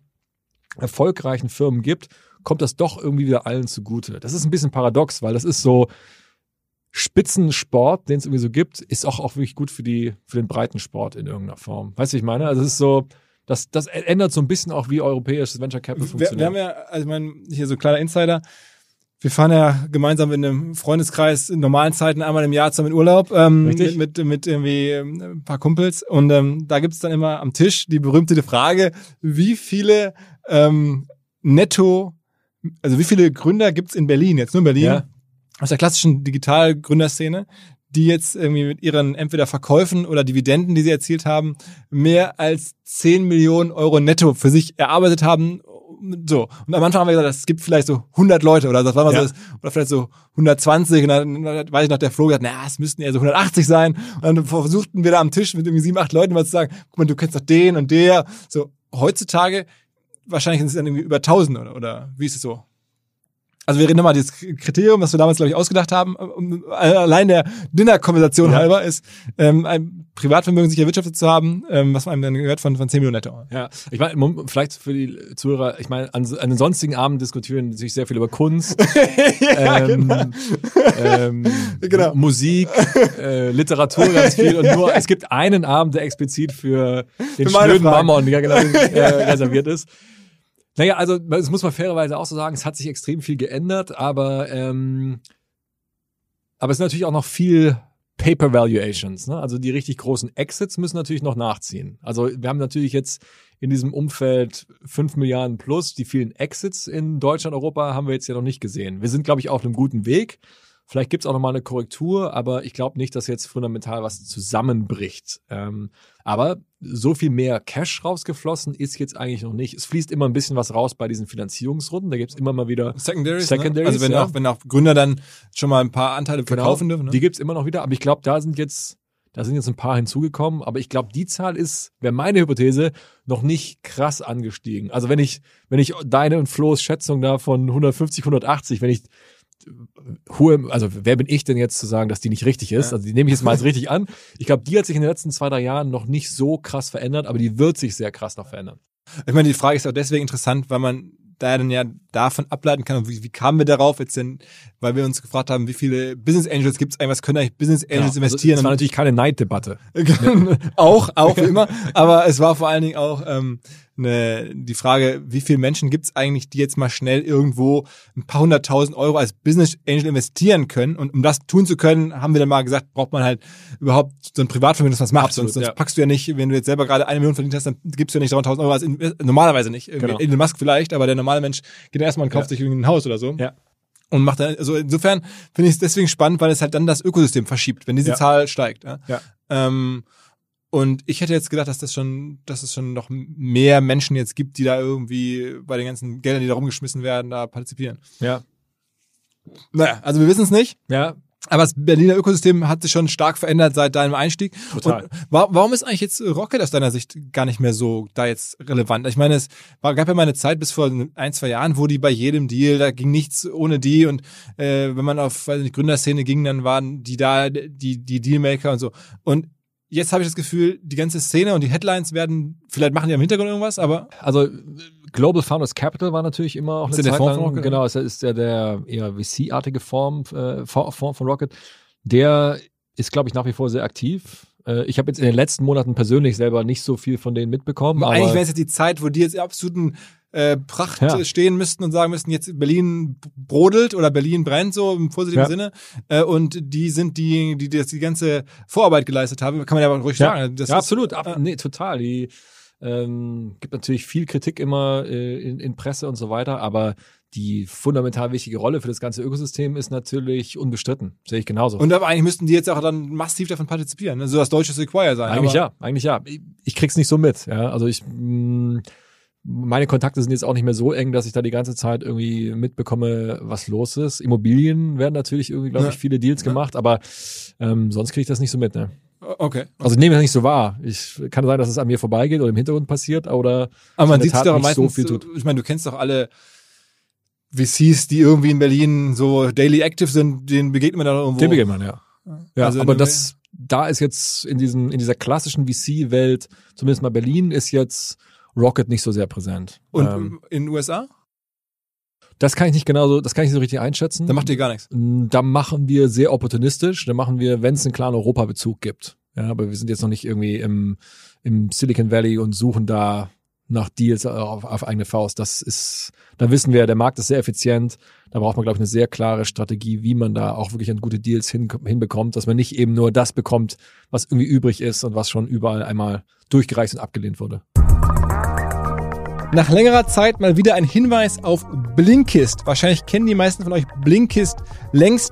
erfolgreichen Firmen gibt, kommt das doch irgendwie wieder allen zugute. Das ist ein bisschen paradox, weil das ist so, Spitzensport, den es irgendwie so gibt, ist auch, auch wirklich gut für die, für den Breitensport in irgendeiner Form. Weißt du, ich meine? Also es ist so, das, das ändert so ein bisschen auch, wie europäisches Venture Capital funktioniert. Wir, wir haben ja, also ich meine, hier so kleiner Insider, wir fahren ja gemeinsam in einem Freundeskreis in normalen Zeiten einmal im Jahr zusammen in Urlaub ähm, mit, mit, mit irgendwie ähm, ein paar Kumpels. Und ähm, da gibt's dann immer am Tisch die berühmte Frage, wie viele ähm, netto, also wie viele Gründer gibt's in Berlin, jetzt nur in Berlin, ja aus der klassischen Digitalgründerszene, die jetzt irgendwie mit ihren entweder Verkäufen oder Dividenden, die sie erzielt haben, mehr als 10 Millionen Euro netto für sich erarbeitet haben. So. Und am Anfang haben wir gesagt, es gibt vielleicht so 100 Leute oder das war mal ja. so, oder vielleicht so 120. Und dann weiß ich noch, der Flo gesagt, naja, es müssten eher so 180 sein. Und dann versuchten wir da am Tisch mit irgendwie sieben, acht Leuten mal zu sagen, guck mal, du kennst doch den und der. So, heutzutage, wahrscheinlich sind es dann irgendwie über 1000 oder, oder wie ist es so? Also wir reden nochmal, dieses Kriterium, was wir damals, glaube ich, ausgedacht haben, allein der Dinner-Konversation ja. halber ist, ähm, ein Privatvermögen sich erwirtschaftet zu haben, ähm, was man einem dann gehört von, von 10 Millionen netto. Ja, ich meine, vielleicht für die Zuhörer, ich meine, an, an den sonstigen Abend diskutieren sich sehr viel über Kunst, <laughs> ja, ähm, genau. Ähm, <laughs> genau. Musik, äh, Literatur ganz viel und nur, es gibt einen Abend, der explizit für den für schnöden Mammon ja, genau, äh, <laughs> reserviert ist. Naja, also das muss man fairerweise auch so sagen, es hat sich extrem viel geändert, aber, ähm, aber es ist natürlich auch noch viel Paper Valuations. Ne? Also die richtig großen Exits müssen natürlich noch nachziehen. Also wir haben natürlich jetzt in diesem Umfeld 5 Milliarden plus. Die vielen Exits in Deutschland, Europa haben wir jetzt ja noch nicht gesehen. Wir sind, glaube ich, auf einem guten Weg. Vielleicht gibt's auch noch mal eine Korrektur, aber ich glaube nicht, dass jetzt fundamental was zusammenbricht. Ähm, aber so viel mehr Cash rausgeflossen ist jetzt eigentlich noch nicht. Es fließt immer ein bisschen was raus bei diesen Finanzierungsrunden. Da gibt's immer mal wieder Secondaries. Secondaries, ne? Also wenn, ja. auch, wenn auch Gründer dann schon mal ein paar Anteile verkaufen dürfen. Ne? Die gibt's immer noch wieder, aber ich glaube, da sind jetzt da sind jetzt ein paar hinzugekommen, aber ich glaube, die Zahl ist, wäre meine Hypothese, noch nicht krass angestiegen. Also wenn ich, wenn ich deine und Flo's Schätzung da von 150, 180, wenn ich hohe, also wer bin ich denn jetzt zu sagen, dass die nicht richtig ist? Ja. Also die nehme ich jetzt mal als richtig an. Ich glaube, die hat sich in den letzten zwei, drei Jahren noch nicht so krass verändert, aber die wird sich sehr krass noch verändern. Ich meine, die Frage ist auch deswegen interessant, weil man da dann ja davon ableiten kann, wie, wie kamen wir darauf jetzt denn, weil wir uns gefragt haben, wie viele Business Angels gibt es eigentlich, was können eigentlich Business Angels Genau. Also, investieren? das war natürlich keine Neiddebatte. <laughs> auch, auch wie immer. Aber es war vor allen Dingen auch ähm, ne, die Frage, wie viele Menschen gibt es eigentlich, die jetzt mal schnell irgendwo ein paar hunderttausend Euro als Business Angel investieren können. Und um das tun zu können, haben wir dann mal gesagt, braucht man halt überhaupt so ein Privatvermögen, das was macht. Absolut, sonst, sonst ja. packst du ja nicht, wenn du jetzt selber gerade eine Million verdient hast, dann gibst du ja nicht 300.000 Euro als in, normalerweise nicht. Genau. Elon Musk vielleicht, aber der normale Mensch geht erstmal und kauft Ja. sich irgendwie ein Haus oder so. Ja. Und macht dann, also insofern finde ich es deswegen spannend, weil es halt dann das Ökosystem verschiebt, wenn diese Ja. Zahl steigt. Ja? Ja. Ähm, und ich hätte jetzt gedacht, dass das schon, dass es schon noch mehr Menschen jetzt gibt, die da irgendwie bei den ganzen Geldern, die da rumgeschmissen werden, da partizipieren. Ja. Naja, also wir wissen es nicht. Ja, Aber das Berliner Ökosystem hat sich schon stark verändert seit deinem Einstieg. Total. Und wa warum ist eigentlich jetzt Rocket aus deiner Sicht gar nicht mehr so da jetzt relevant? Ich meine, es gab ja mal eine Zeit bis vor ein, zwei Jahren, wo die bei jedem Deal, da ging nichts ohne die und äh, wenn man auf weiß nicht, Gründerszene ging, dann waren die da, die, die Dealmaker und so. Und jetzt habe ich das Gefühl, die ganze Szene und die Headlines werden, vielleicht machen die im Hintergrund irgendwas, aber Also Global Founders Capital war natürlich immer auch eine Ist der Zeit von lang, Rocket? genau, ja- ist ja der eher VC-artige Form, äh, Fonds von Rocket. Der ist, glaube ich, nach wie vor sehr aktiv. Äh, ich habe jetzt in den letzten Monaten persönlich selber nicht so viel von denen mitbekommen. Aber Aber eigentlich wäre es jetzt die Zeit, wo die jetzt absoluten äh, Pracht Ja. äh, stehen müssten und sagen müssten, jetzt Berlin brodelt oder Berlin brennt, so im positiven Ja. Sinne. Äh, und die sind die, die das die ganze Vorarbeit geleistet haben. Kann man ja aber ruhig sagen. Das ja, ist- absolut. Ab, nee, total. Die ähm, gibt natürlich viel Kritik immer äh, in, in Presse und so weiter, aber die fundamental wichtige Rolle für das ganze Ökosystem ist natürlich unbestritten. Sehe ich genauso. Und aber eigentlich müssten die jetzt auch dann massiv davon partizipieren. Ne? So das deutsche Sequoia sein. Eigentlich ja, eigentlich ja. Ich, ich krieg's nicht so mit. Ja, also ich mh, meine Kontakte sind jetzt auch nicht mehr so eng, dass ich da die ganze Zeit irgendwie mitbekomme, was los ist. Immobilien werden natürlich irgendwie, glaube ich, viele Deals Ja. gemacht, aber ähm, sonst kriege ich das nicht so mit. Ne? Okay. Also ich nehme das nicht so wahr. Ich kann sein, dass es an mir vorbeigeht oder im Hintergrund passiert oder Aber man sieht es doch am nicht so viel tut. ich meine, du kennst doch alle VCs, die irgendwie in Berlin so daily active sind, denen begegnet man dann irgendwo. dem begegnet man, ja. Ja, Also aber das, da ist jetzt in diesem, in dieser klassischen VC-Welt, zumindest mal Berlin, ist jetzt Rocket nicht so sehr präsent. Und ähm, in den USA? das kann ich nicht genau so, das kann ich nicht so richtig einschätzen. Da macht ihr gar nichts. Da machen wir sehr opportunistisch. Da machen wir, wenn es einen klaren Europabezug gibt. Ja, aber wir sind jetzt noch nicht irgendwie im, im Silicon Valley und suchen da nach Deals auf, auf eigene Faust. Das ist, da wissen wir, der Markt ist sehr effizient. Da braucht man, glaube ich, eine sehr klare Strategie, wie man da auch wirklich an gute Deals hin, hinbekommt, dass man nicht eben nur das bekommt, was irgendwie übrig ist und was schon überall einmal durchgereicht und abgelehnt wurde. Nach längerer Zeit mal wieder ein Hinweis auf Blinkist. Wahrscheinlich kennen die meisten von euch Blinkist längst.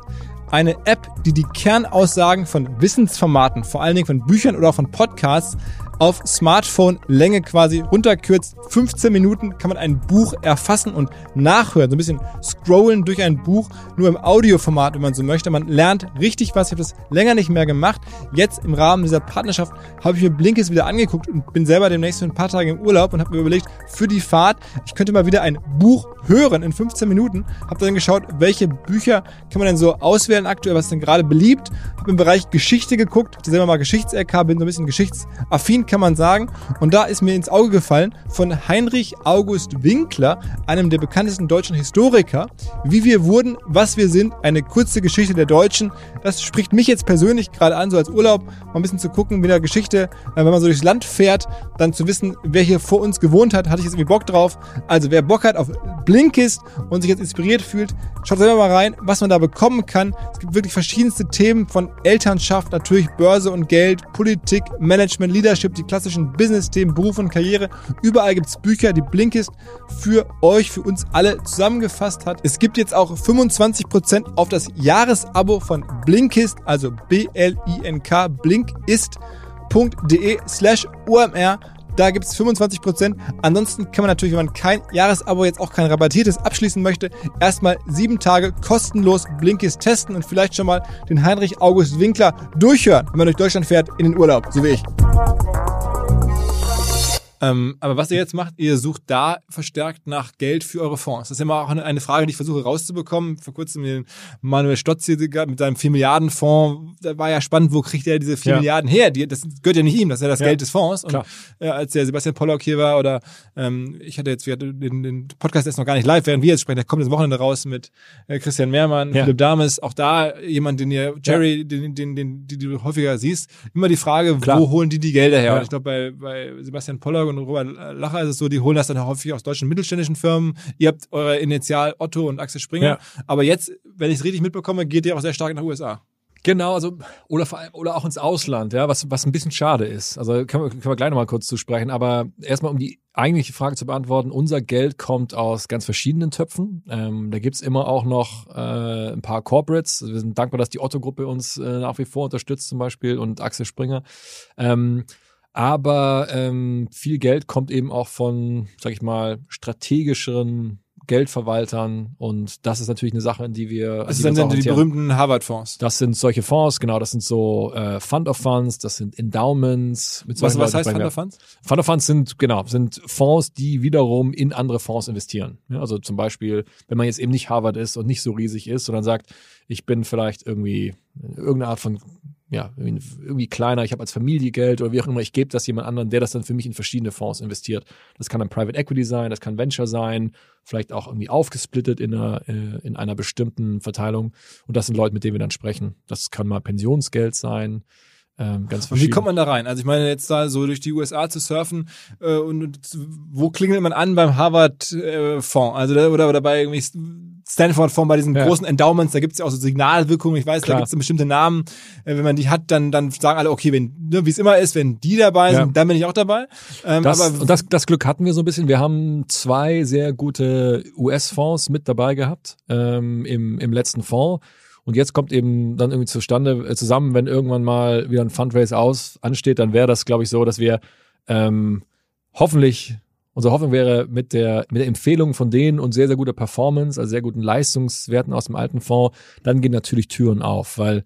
Eine App, die die Kernaussagen von Wissensformaten, vor allen Dingen von Büchern oder auch von Podcasts, auf Smartphone-Länge quasi runterkürzt. 15 Minuten kann man ein Buch erfassen und nachhören. So ein bisschen scrollen durch ein Buch, nur im Audioformat, wenn man so möchte. Man lernt richtig was. Ich habe das länger nicht mehr gemacht. Jetzt im Rahmen dieser Partnerschaft habe ich mir Blinkist wieder angeguckt und bin selber demnächst für ein paar Tage im Urlaub und habe mir überlegt, für die Fahrt, ich könnte mal wieder ein Buch hören in 15 Minuten. Habe dann geschaut, welche Bücher kann man denn so auswählen aktuell, was denn gerade beliebt. Habe im Bereich Geschichte geguckt, hatte selber mal Geschichts-LK, bin so ein bisschen geschichtsaffin, kann man sagen. Und da ist mir ins Auge gefallen von Heinrich August Winkler, einem der bekanntesten deutschen Historiker, wie wir wurden, was wir sind, eine kurze Geschichte der Deutschen. Das spricht mich jetzt persönlich gerade an, so als Urlaub, mal ein bisschen zu gucken, wie der Geschichte, äh, wenn man so durchs Land fährt, dann zu wissen, wer hier vor uns gewohnt hat, hatte ich jetzt irgendwie Bock drauf. Also wer Bock hat auf Blinkist und sich jetzt inspiriert fühlt, Schaut selber mal rein, was man da bekommen kann. Es gibt wirklich verschiedenste Themen von Elternschaft, natürlich Börse und Geld, Politik, Management, Leadership, die klassischen Business-Themen, Beruf und Karriere. Überall gibt's Bücher, die Blinkist für euch, für uns alle zusammengefasst hat. Es gibt jetzt auch 25% auf das Jahresabo von Blinkist, also B-L-I-N-K, blinkist.de slash OMR. Da gibt's 25%. Ansonsten kann man natürlich, wenn man kein Jahresabo jetzt auch kein rabattiertes abschließen möchte, erstmal sieben Tage kostenlos Blinkist testen und vielleicht schon mal den Heinrich August Winkler durchhören, wenn man durch Deutschland fährt in den Urlaub, so wie ich. Ähm, aber was ihr jetzt macht, ihr sucht da verstärkt nach Geld für eure Fonds. Das ist immer auch eine, Frage, die ich versuche rauszubekommen. Vor kurzem den Manuel Stotz hier mit seinem 4 Milliarden Fonds, da war ja spannend, wo kriegt er diese 4 Ja. Milliarden her? Die, das gehört ja nicht ihm, das ist ja das Ja. Geld des Fonds. Und Klar. äh, als der Sebastian Pollock hier war oder ähm, ich hatte jetzt wir hatten den, den Podcast ist noch gar nicht live, während wir jetzt sprechen, der kommt das Wochenende raus mit äh, Christian Mehrmann, Ja. Philipp Dames, auch da jemand, den ihr, Jerry, den, den, den, die du häufiger siehst, immer die Frage, Klar. wo holen die die Gelder her? Und ich glaube, bei, bei Sebastian Pollock und Robert Lacher ist es so, die holen das dann häufig aus deutschen mittelständischen Firmen. Ihr habt eure Initial Otto und Axel Springer. Ja. Aber jetzt, wenn ich es richtig mitbekomme, geht ihr auch sehr stark nach USA. Genau, also oder vor allem oder auch ins Ausland, ja, was was ein bisschen schade ist. Also können wir, können wir gleich nochmal kurz zu sprechen. Aber erstmal um die eigentliche Frage zu beantworten: Unser Geld kommt aus ganz verschiedenen Töpfen. Ähm, da gibt's immer auch noch äh, ein paar Corporates. Wir sind dankbar, dass die Otto-Gruppe uns äh, nach wie vor unterstützt zum Beispiel und Axel Springer. Ähm, aber ähm, viel Geld kommt eben auch von, sag ich mal, strategischeren Geldverwaltern und das ist natürlich eine Sache, in die wir. Das die sind uns die berühmten Harvard-Fonds. Das sind solche Fonds, genau, das sind so äh, Fund of Funds, das sind Endowments. Mit Was, was heißt Fund of Funds? Fund of Funds sind, genau, sind Fonds, die wiederum in andere Fonds investieren. Ja, also zum Beispiel, wenn man jetzt eben nicht Harvard ist und nicht so riesig ist, sondern sagt, ich bin vielleicht irgendwie irgendeine Art von ja, irgendwie kleiner, ich habe als Familie Geld oder wie auch immer, ich gebe das jemand anderen, der das dann für mich in verschiedene Fonds investiert. Das kann dann Private Equity sein, das kann Venture sein, vielleicht auch irgendwie aufgesplittet in einer, äh, in einer bestimmten Verteilung. Und das sind Leute, mit denen wir dann sprechen. Das kann mal Pensionsgeld sein, ähm, ganz Und wie verschieden. kommt man da rein? Also ich meine, jetzt da so durch die USA zu surfen, äh, und, und wo klingelt man an beim Harvard-Fonds? also da, oder, oder bei irgendwie Stanford-Fonds, bei diesen Ja. großen Endowments, da gibt es ja auch so Signalwirkungen, ich weiß, Klar. da gibt es bestimmte Namen. Äh, wenn man die hat, dann, dann sagen alle, okay, wenn, ne, wie es immer ist, wenn die dabei sind, Ja. dann bin ich auch dabei. Ähm, Das, aber das, das Glück hatten wir so ein bisschen. Wir haben zwei sehr gute US-Fonds mit dabei gehabt ähm, im, im letzten Fonds. Und jetzt kommt eben dann irgendwie zustande äh, zusammen, wenn irgendwann mal wieder ein Fundraise aus ansteht, dann wäre das, glaube ich, so, dass wir ähm, hoffentlich unsere Hoffnung wäre mit der mit der Empfehlung von denen und sehr sehr guter Performance, also sehr guten Leistungswerten aus dem alten Fonds, dann gehen natürlich Türen auf, weil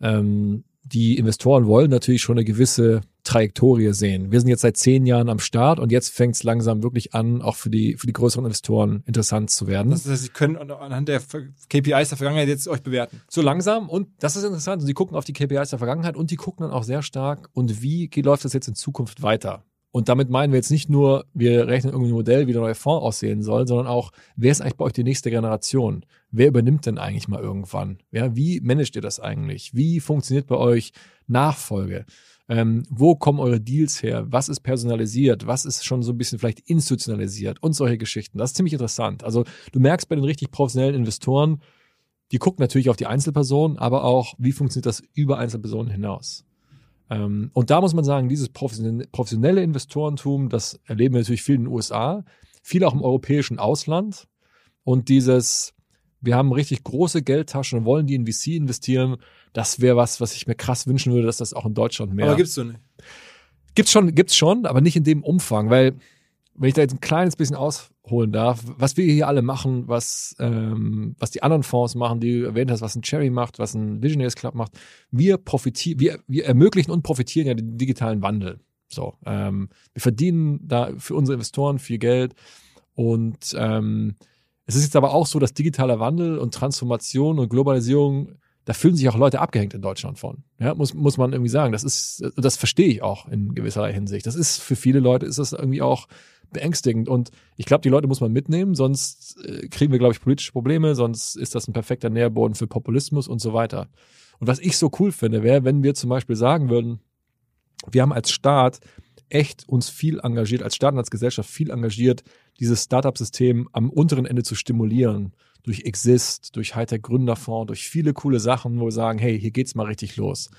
ähm, die Investoren wollen natürlich schon eine gewisse Trajektorie sehen. Wir sind jetzt seit zehn Jahren am Start und jetzt fängt es langsam wirklich an, auch für die, für die größeren Investoren interessant zu werden. das heißt, sie können anhand der KPIs der Vergangenheit jetzt euch bewerten. so langsam und das ist interessant. Sie gucken auf die KPIs der Vergangenheit und die gucken dann auch sehr stark und wie läuft das jetzt in Zukunft weiter? Und damit meinen wir jetzt nicht nur, wir rechnen irgendwie ein Modell, wie der neue Fonds aussehen soll, sondern auch, wer ist eigentlich bei euch die nächste Generation? Wer übernimmt denn eigentlich mal irgendwann? Ja, wie managt ihr das eigentlich? Wie funktioniert bei euch Nachfolge? Ähm, wo kommen eure Deals her? Was ist personalisiert? Was ist schon so ein bisschen vielleicht institutionalisiert? Und solche Geschichten. Das ist ziemlich interessant. Also du merkst bei den richtig professionellen Investoren, die gucken natürlich auf die Einzelperson, aber auch, wie funktioniert das über Einzelpersonen hinaus. Ähm, und da muss man sagen, dieses professionelle Investorentum, das erleben wir natürlich viel in den USA, viel auch im europäischen Ausland. Und dieses, wir haben richtig große Geldtaschen und wollen die in VC investieren, das wäre was, was ich mir krass wünschen würde, dass das auch in Deutschland mehr. Aber gibt's so nicht. Gibt's schon, gibt's schon, aber nicht in dem Umfang, weil wenn ich da jetzt ein kleines bisschen ausholen darf, was wir hier alle machen, was ähm, was die anderen Fonds machen, die du erwähnt hast, was ein Cherry macht, was ein Visionaries Club macht, wir profitieren, wir, wir ermöglichen und profitieren ja den digitalen Wandel. So, ähm, wir verdienen da für unsere Investoren viel Geld und ähm, es ist jetzt aber auch so, dass digitaler Wandel und Transformation und Globalisierung da fühlen sich auch Leute abgehängt in Deutschland von. Ja, muss, muss man irgendwie sagen. Das ist, das verstehe ich auch in gewisser Hinsicht. Das ist für viele Leute ist das irgendwie auch beängstigend. Und ich glaube, die Leute muss man mitnehmen, sonst äh, kriegen wir, glaube ich, politische Probleme, sonst ist das ein perfekter Nährboden für Populismus und so weiter. Und was ich so cool finde, wäre, wenn wir zum Beispiel sagen würden, wir haben als Staat echt uns viel engagiert, als Staat und als Gesellschaft viel engagiert, dieses Startup-System am unteren Ende zu stimulieren, durch Exist, durch Hightech Gründerfonds, durch viele coole Sachen, wo wir sagen, hey, hier geht's mal richtig los.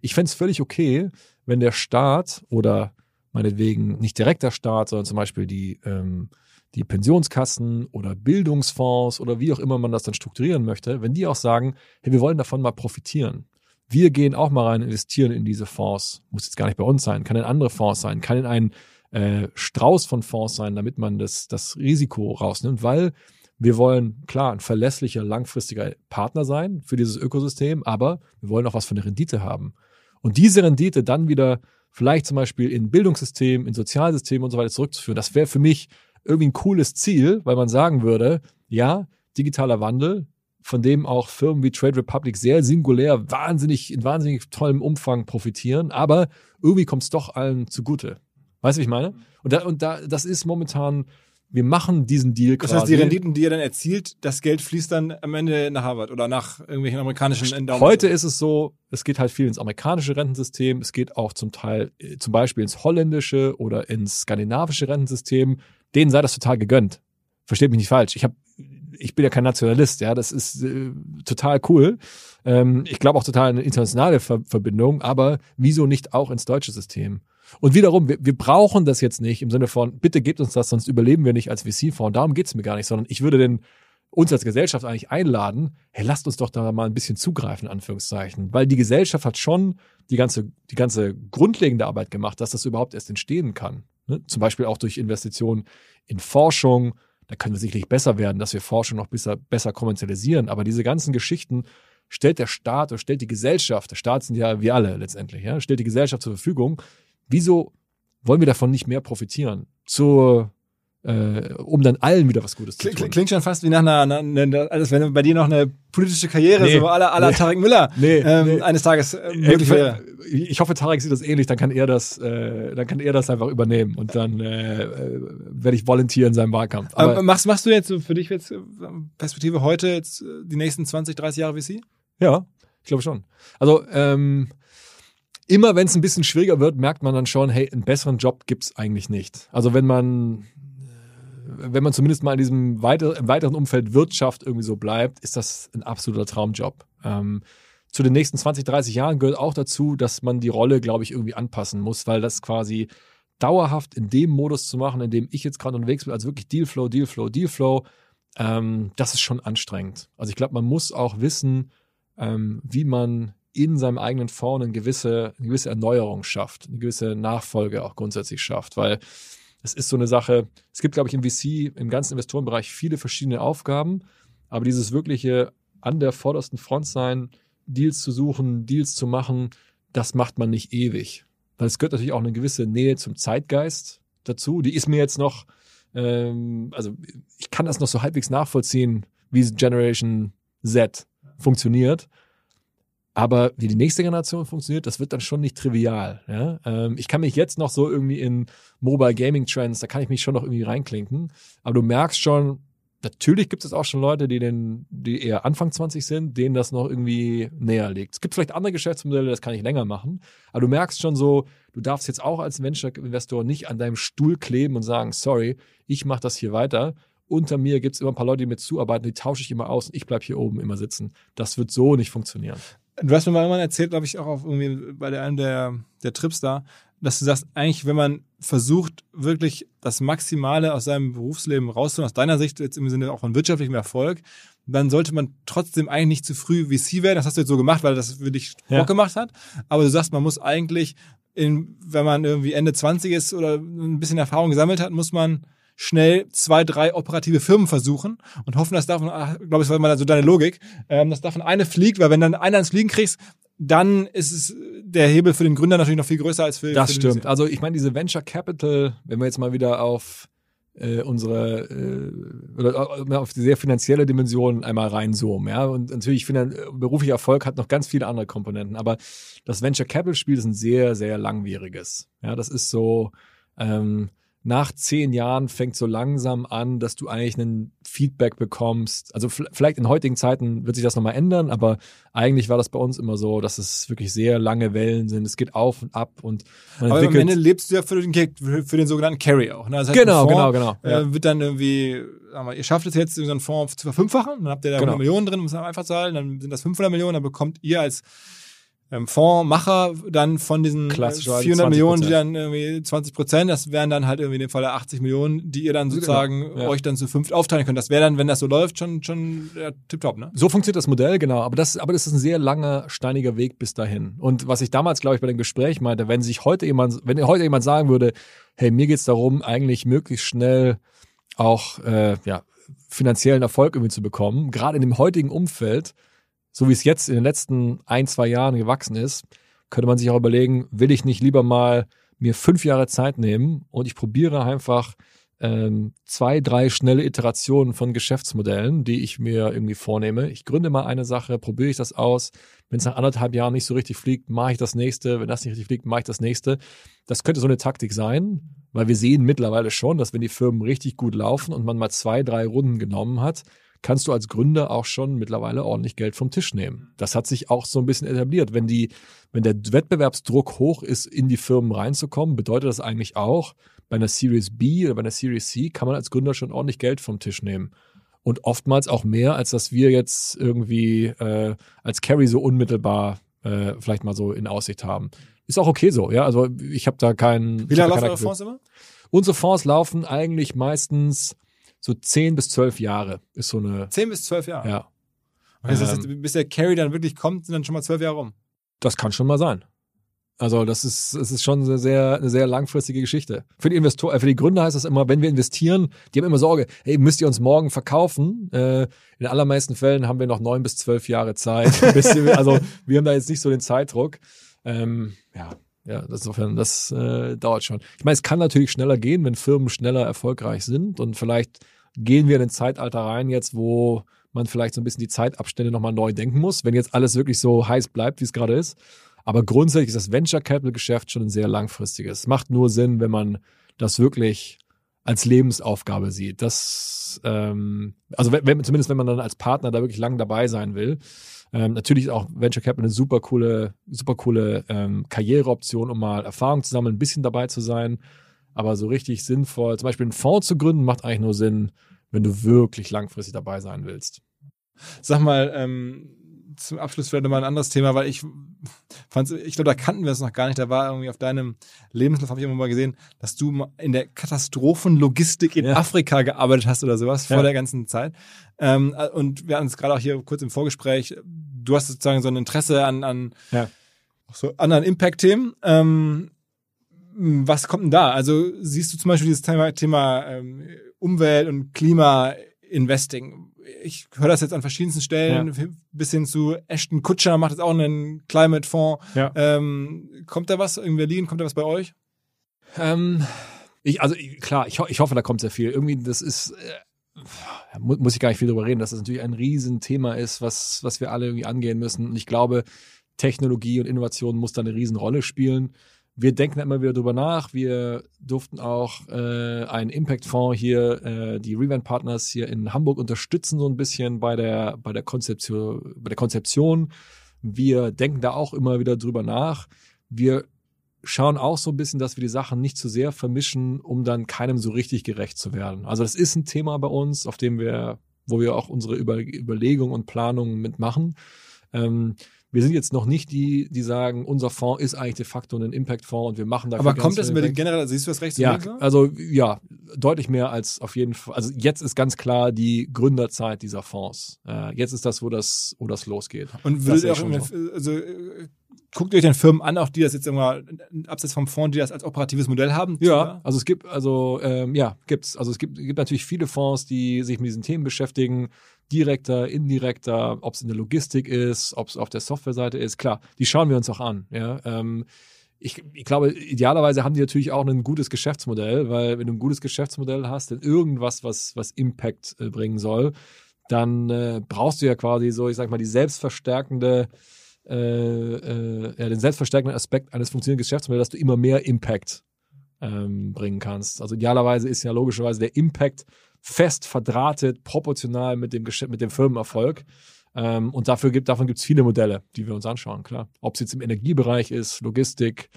Ich fände es völlig okay, wenn der Staat oder meinetwegen nicht direkt der Staat, sondern zum Beispiel die, ähm, die Pensionskassen oder Bildungsfonds oder wie auch immer man das dann strukturieren möchte, wenn die auch sagen, hey, wir wollen davon mal profitieren. Wir gehen auch mal rein, investieren in diese Fonds. Muss jetzt gar nicht bei uns sein, kann in andere Fonds sein, kann in einen äh, Strauß von Fonds sein, damit man das, das Risiko rausnimmt, weil wir wollen, klar, ein verlässlicher, langfristiger Partner sein für dieses Ökosystem, aber wir wollen auch was von der Rendite haben. Und diese Rendite dann wieder vielleicht zum Beispiel in Bildungssystem, in Sozialsystem und so weiter zurückzuführen, das wäre für mich irgendwie ein cooles Ziel, weil man sagen würde, ja, digitaler Wandel, von dem auch Firmen wie Trade Republic sehr singulär, wahnsinnig, in wahnsinnig tollem Umfang profitieren, aber irgendwie kommt es doch allen zugute. Weißt du, wie ich meine? Und, da, und da, das ist momentan, wir machen diesen Deal Das quasi. heißt, die Renditen, die ihr dann erzielt, das Geld fließt dann am Ende nach Harvard oder nach irgendwelchen amerikanischen Endowments. Heute ist es so, es geht halt viel ins amerikanische Rentensystem, es geht auch zum Teil äh, zum Beispiel ins holländische oder ins skandinavische Rentensystem. Denen sei das total gegönnt. Versteht mich nicht falsch. Ich habe ich bin ja kein Nationalist, ja, das ist äh, total cool. Ähm, ich glaube auch total eine internationale Ver Verbindung, aber wieso nicht auch ins deutsche System? Und wiederum, wir, wir brauchen das jetzt nicht im Sinne von, bitte gebt uns das, sonst überleben wir nicht als VC-Fonds. Darum geht's mir gar nicht, sondern ich würde den uns als Gesellschaft eigentlich einladen, hey, lasst uns doch da mal ein bisschen zugreifen, in Anführungszeichen. Weil die Gesellschaft hat schon die ganze, die ganze grundlegende Arbeit gemacht, dass das überhaupt erst entstehen kann. Ne? Zum Beispiel auch durch Investitionen in Forschung. Da können wir sicherlich besser werden, dass wir Forschung noch besser, besser kommerzialisieren. Aber diese ganzen Geschichten stellt der Staat oder stellt die Gesellschaft, der Staat sind ja wir alle letztendlich, ja, stellt die Gesellschaft zur Verfügung. Wieso wollen wir davon nicht mehr profitieren? Zur äh, um dann allen wieder was Gutes zu tun. klingt schon fast wie nach einer, einer, einer als wenn bei dir noch eine politische Karriere, Nee. so aller aller Nee. Tarek Müller, <laughs> Nee, ähm, nee. eines Tages äh, Ey, möglich wäre. Ich hoffe, Tarek sieht das ähnlich, dann kann er das, äh, dann kann er das einfach übernehmen und dann äh, äh, werde ich volontieren in seinem Wahlkampf. Aber Aber machst, machst du jetzt für dich jetzt äh, Perspektive heute jetzt äh, die nächsten 20, 30 Jahre VC? Ja, ich glaube schon. Also ähm, immer wenn es ein bisschen schwieriger wird, merkt man dann schon, hey, einen besseren Job gibt's eigentlich nicht. Also wenn man äh, wenn man zumindest mal in diesem weiter, im weiteren Umfeld Wirtschaft irgendwie so bleibt, ist das ein absoluter Traumjob. Ähm, zu den nächsten 20, 30 Jahren gehört auch dazu, dass man die Rolle, glaube ich, irgendwie anpassen muss, weil das quasi dauerhaft in dem Modus zu machen, in dem ich jetzt gerade unterwegs bin, also wirklich Dealflow, Dealflow, Dealflow, ähm, das ist schon anstrengend. Also ich glaube, man muss auch wissen, ähm, wie man in seinem eigenen Fonds eine gewisse, eine gewisse Erneuerung schafft, eine gewisse Nachfolge auch grundsätzlich schafft, weil es ist so eine Sache, es gibt, glaube ich, im VC, im ganzen Investorenbereich viele verschiedene Aufgaben, aber dieses wirkliche an der vordersten Front sein, Deals zu suchen, Deals zu machen, das macht man nicht ewig. Weil es gehört natürlich auch eine gewisse Nähe zum Zeitgeist dazu. Die ist mir jetzt noch, ähm, also ich kann das noch so halbwegs nachvollziehen, wie Generation Z funktioniert. Aber wie die nächste Generation funktioniert, das wird dann schon nicht trivial. Ja? Ähm, ich kann mich jetzt noch so irgendwie in Mobile Gaming Trends, da kann ich mich schon noch irgendwie reinklinken. Aber du merkst schon, natürlich gibt es auch schon Leute, die, den, die eher Anfang 20 sind, denen das noch irgendwie näher liegt. Es gibt vielleicht andere Geschäftsmodelle, das kann ich länger machen. Aber du merkst schon so, du darfst jetzt auch als Venture-Investor nicht an deinem Stuhl kleben und sagen, sorry, ich mache das hier weiter. Unter mir gibt es immer ein paar Leute, die mir zuarbeiten, die tausche ich immer aus und ich bleib hier oben immer sitzen. Das wird so nicht funktionieren. Du hast mir mal irgendwann erzählt, glaube ich, auch auf irgendwie bei der, einem der, der Trips da, dass du sagst, eigentlich, wenn man versucht, wirklich das Maximale aus seinem Berufsleben rauszuholen, aus deiner Sicht jetzt im Sinne auch von wirtschaftlichem Erfolg, dann sollte man trotzdem eigentlich nicht zu früh VC werden. Das hast du jetzt so gemacht, weil das für dich Ja. Bock gemacht hat. Aber du sagst, man muss eigentlich, in, wenn man irgendwie Ende 20 ist oder ein bisschen Erfahrung gesammelt hat, muss man schnell zwei, drei operative Firmen versuchen und hoffen, dass davon, glaube ich, das war mal so deine Logik, ähm, dass davon eine fliegt, weil wenn dann einer ins Fliegen kriegst, dann ist es der Hebel für den Gründer natürlich noch viel größer als für Das für stimmt. Also ich meine, diese Venture Capital, wenn wir jetzt mal wieder auf äh, unsere äh, oder äh, auf die sehr finanzielle Dimension einmal reinzoomen, ja. Und natürlich finan beruflicher Erfolg hat noch ganz viele andere Komponenten, aber das Venture Capital Spiel ist ein sehr, sehr langwieriges. Ja, das ist so ähm, nach zehn Jahren fängt so langsam an, dass du eigentlich einen Feedback bekommst. Also vielleicht in heutigen Zeiten wird sich das nochmal ändern, aber eigentlich war das bei uns immer so, dass es wirklich sehr lange Wellen sind. Es geht auf und ab und man aber entwickelt. am Ende lebst du ja für den, für den sogenannten Carry auch. Ne? Das heißt, genau, Fonds, genau, genau. Äh, wird dann irgendwie, sagen wir, ihr schafft es jetzt, so einen Fonds zu verfünffachen, dann habt ihr da genau. 100 Millionen drin, muss man einfach zahlen, dann sind das 500 Millionen, dann bekommt ihr als ähm, Fondsmacher dann von diesen 400 Millionen, die dann irgendwie 20 Prozent, das wären dann halt irgendwie in dem Fall 80 Millionen, die ihr dann genau. sozusagen ja. euch dann zu fünft aufteilen könnt. Das wäre dann, wenn das so läuft, schon, schon ja, tipptopp, ne? So funktioniert das Modell, genau. Aber das, aber das ist ein sehr langer, steiniger Weg bis dahin. Und was ich damals, glaube ich, bei dem Gespräch meinte, wenn sich heute jemand, wenn heute jemand sagen würde, hey, mir geht's darum, eigentlich möglichst schnell auch, äh, ja, finanziellen Erfolg irgendwie zu bekommen, gerade in dem heutigen Umfeld, so wie es jetzt in den letzten ein, zwei Jahren gewachsen ist, könnte man sich auch überlegen, will ich nicht lieber mal mir fünf Jahre Zeit nehmen und ich probiere einfach ähm, zwei, drei schnelle Iterationen von Geschäftsmodellen, die ich mir irgendwie vornehme. Ich gründe mal eine Sache, probiere ich das aus. Wenn es nach anderthalb Jahren nicht so richtig fliegt, mache ich das nächste. Wenn das nicht richtig fliegt, mache ich das nächste. Das könnte so eine Taktik sein, weil wir sehen mittlerweile schon, dass wenn die Firmen richtig gut laufen und man mal zwei, drei Runden genommen hat, kannst du als Gründer auch schon mittlerweile ordentlich Geld vom Tisch nehmen. Das hat sich auch so ein bisschen etabliert. Wenn die, wenn der Wettbewerbsdruck hoch ist, in die Firmen reinzukommen, bedeutet das eigentlich auch, bei einer Series B oder bei einer Series C kann man als Gründer schon ordentlich Geld vom Tisch nehmen. Und oftmals auch mehr, als dass wir jetzt irgendwie äh, als Carry so unmittelbar äh, vielleicht mal so in Aussicht haben. Ist auch okay so, ja. Also ich habe da keinen. Wie lange laufen eure Fonds immer? Unsere Fonds laufen eigentlich meistens so zehn bis zwölf Jahre ist so eine. Zehn bis zwölf Jahre? Ja. Also ähm, bis der Carry dann wirklich kommt, sind dann schon mal zwölf Jahre rum. Das kann schon mal sein. Also das ist, das ist schon eine sehr, eine sehr langfristige Geschichte. Für die Investor, äh, für die Gründer heißt das immer, wenn wir investieren, die haben immer Sorge, hey, müsst ihr uns morgen verkaufen? Äh, in allermeisten Fällen haben wir noch neun bis zwölf Jahre Zeit. <laughs> also wir haben da jetzt nicht so den Zeitdruck. Ähm, ja, ja, insofern, das äh, dauert schon. Ich meine, es kann natürlich schneller gehen, wenn Firmen schneller erfolgreich sind und vielleicht gehen wir in ein Zeitalter rein jetzt, wo man vielleicht so ein bisschen die Zeitabstände nochmal neu denken muss, wenn jetzt alles wirklich so heiß bleibt, wie es gerade ist. Aber grundsätzlich ist das Venture Capital Geschäft schon ein sehr langfristiges. Es macht nur Sinn, wenn man das wirklich als Lebensaufgabe sieht. Das, ähm, also wenn, zumindest wenn man dann als Partner da wirklich lang dabei sein will. Ähm, natürlich ist auch Venture Capital eine super coole, super coole ähm, Karriereoption, um mal Erfahrung zu sammeln, ein bisschen dabei zu sein. Aber so richtig sinnvoll, zum Beispiel einen Fonds zu gründen, macht eigentlich nur Sinn, wenn du wirklich langfristig dabei sein willst. Sag mal, ähm, zum Abschluss vielleicht nochmal ein anderes Thema, weil ich fand, ich glaube, da kannten wir es noch gar nicht. Da war irgendwie auf deinem Lebenslauf, habe ich irgendwann mal gesehen, dass du in der Katastrophenlogistik in ja. Afrika gearbeitet hast oder sowas ja. vor der ganzen Zeit. Ähm, und wir hatten es gerade auch hier kurz im Vorgespräch. Du hast sozusagen so ein Interesse an, an ja. so anderen Impact-Themen. Ähm, was kommt denn da? Also siehst du zum Beispiel dieses Thema, Thema ähm, Umwelt und Klima Investing. Ich höre das jetzt an verschiedensten Stellen, ja. bis hin zu Ashton Kutscher macht jetzt auch einen Climate Fonds. Ja. Ähm, kommt da was in Berlin? Kommt da was bei euch? Ähm, ich, also klar, ich, ich hoffe, da kommt sehr viel. Irgendwie, das ist, äh, muss ich gar nicht viel drüber reden, dass das natürlich ein Riesenthema ist, was, was wir alle irgendwie angehen müssen. Und ich glaube, Technologie und Innovation muss da eine Riesenrolle spielen wir denken immer wieder drüber nach. Wir durften auch äh, einen Impact-Fonds hier, äh, die Revent Partners hier in Hamburg unterstützen, so ein bisschen bei der, bei der Konzeption, bei der Konzeption. Wir denken da auch immer wieder drüber nach. Wir schauen auch so ein bisschen, dass wir die Sachen nicht zu sehr vermischen, um dann keinem so richtig gerecht zu werden. Also das ist ein Thema bei uns, auf dem wir, wo wir auch unsere Über Überlegungen und Planungen mitmachen. Ähm, wir sind jetzt noch nicht die, die sagen, unser Fonds ist eigentlich de facto ein Impact-Fonds und wir machen da. Aber kommt das über den generell, siehst du das rechts? Ja, also ja, deutlich mehr als auf jeden Fall. Also jetzt ist ganz klar die Gründerzeit dieser Fonds. Äh, jetzt ist das, wo das, wo das losgeht. Und würdet ihr auch, so. also äh, guckt euch dann Firmen an, auch die das jetzt immer abseits vom Fonds, die das als operatives Modell haben? Ja, also es gibt, also ähm, ja, gibt's. Also es gibt, gibt natürlich viele Fonds, die sich mit diesen Themen beschäftigen direkter, indirekter, ob es in der Logistik ist, ob es auf der Softwareseite ist. Klar, die schauen wir uns auch an. Ja, ähm, ich, ich, glaube, idealerweise haben die natürlich auch ein gutes Geschäftsmodell, weil wenn du ein gutes Geschäftsmodell hast, dann irgendwas, was, was Impact äh, bringen soll, dann äh, brauchst du ja quasi so, ich sag mal, die selbstverstärkende, äh, äh, ja, den selbstverstärkenden Aspekt eines funktionierenden Geschäftsmodells, dass du immer mehr Impact ähm, bringen kannst. Also idealerweise ist ja logischerweise der Impact fest verdrahtet, proportional mit dem, Gesch mit dem Firmenerfolg. Ähm, und dafür gibt, davon gibt es viele Modelle, die wir uns anschauen, klar. Ob es jetzt im Energiebereich ist, Logistik,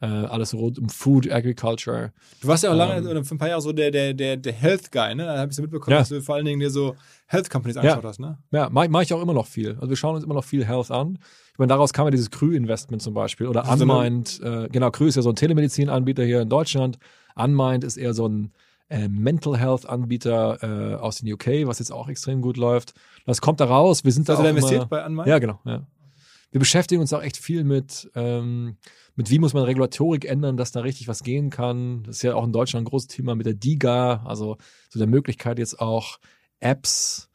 äh, alles rund um Food, Agriculture. Du warst ja auch lange, Ähm. oder für ein paar Jahre so der, der, der, der Health Guy, ne? Da habe ich so mitbekommen, Ja. dass du vor allen Dingen dir so Health Companies angeschaut hast, ne? Ja, mache mach ich auch immer noch viel. Also wir schauen uns immer noch viel Health an. Ich meine, daraus kam ja dieses Krü-Investment zum Beispiel oder Also so eine- Unmind. Äh, genau, Krü ist ja so ein Telemedizin-Anbieter hier in Deutschland. Unmind ist eher so ein äh, Mental Health-Anbieter äh, aus den UK, was jetzt auch extrem gut läuft. Das kommt da raus. Wir sind da du da investiert immer, bei Anmai? Ja, genau. Ja. Wir beschäftigen uns auch echt viel mit, ähm, mit wie muss man Regulatorik ändern, dass da richtig was gehen kann. Das ist ja auch in Deutschland ein großes Thema mit der DIGA, also so der Möglichkeit jetzt auch Apps,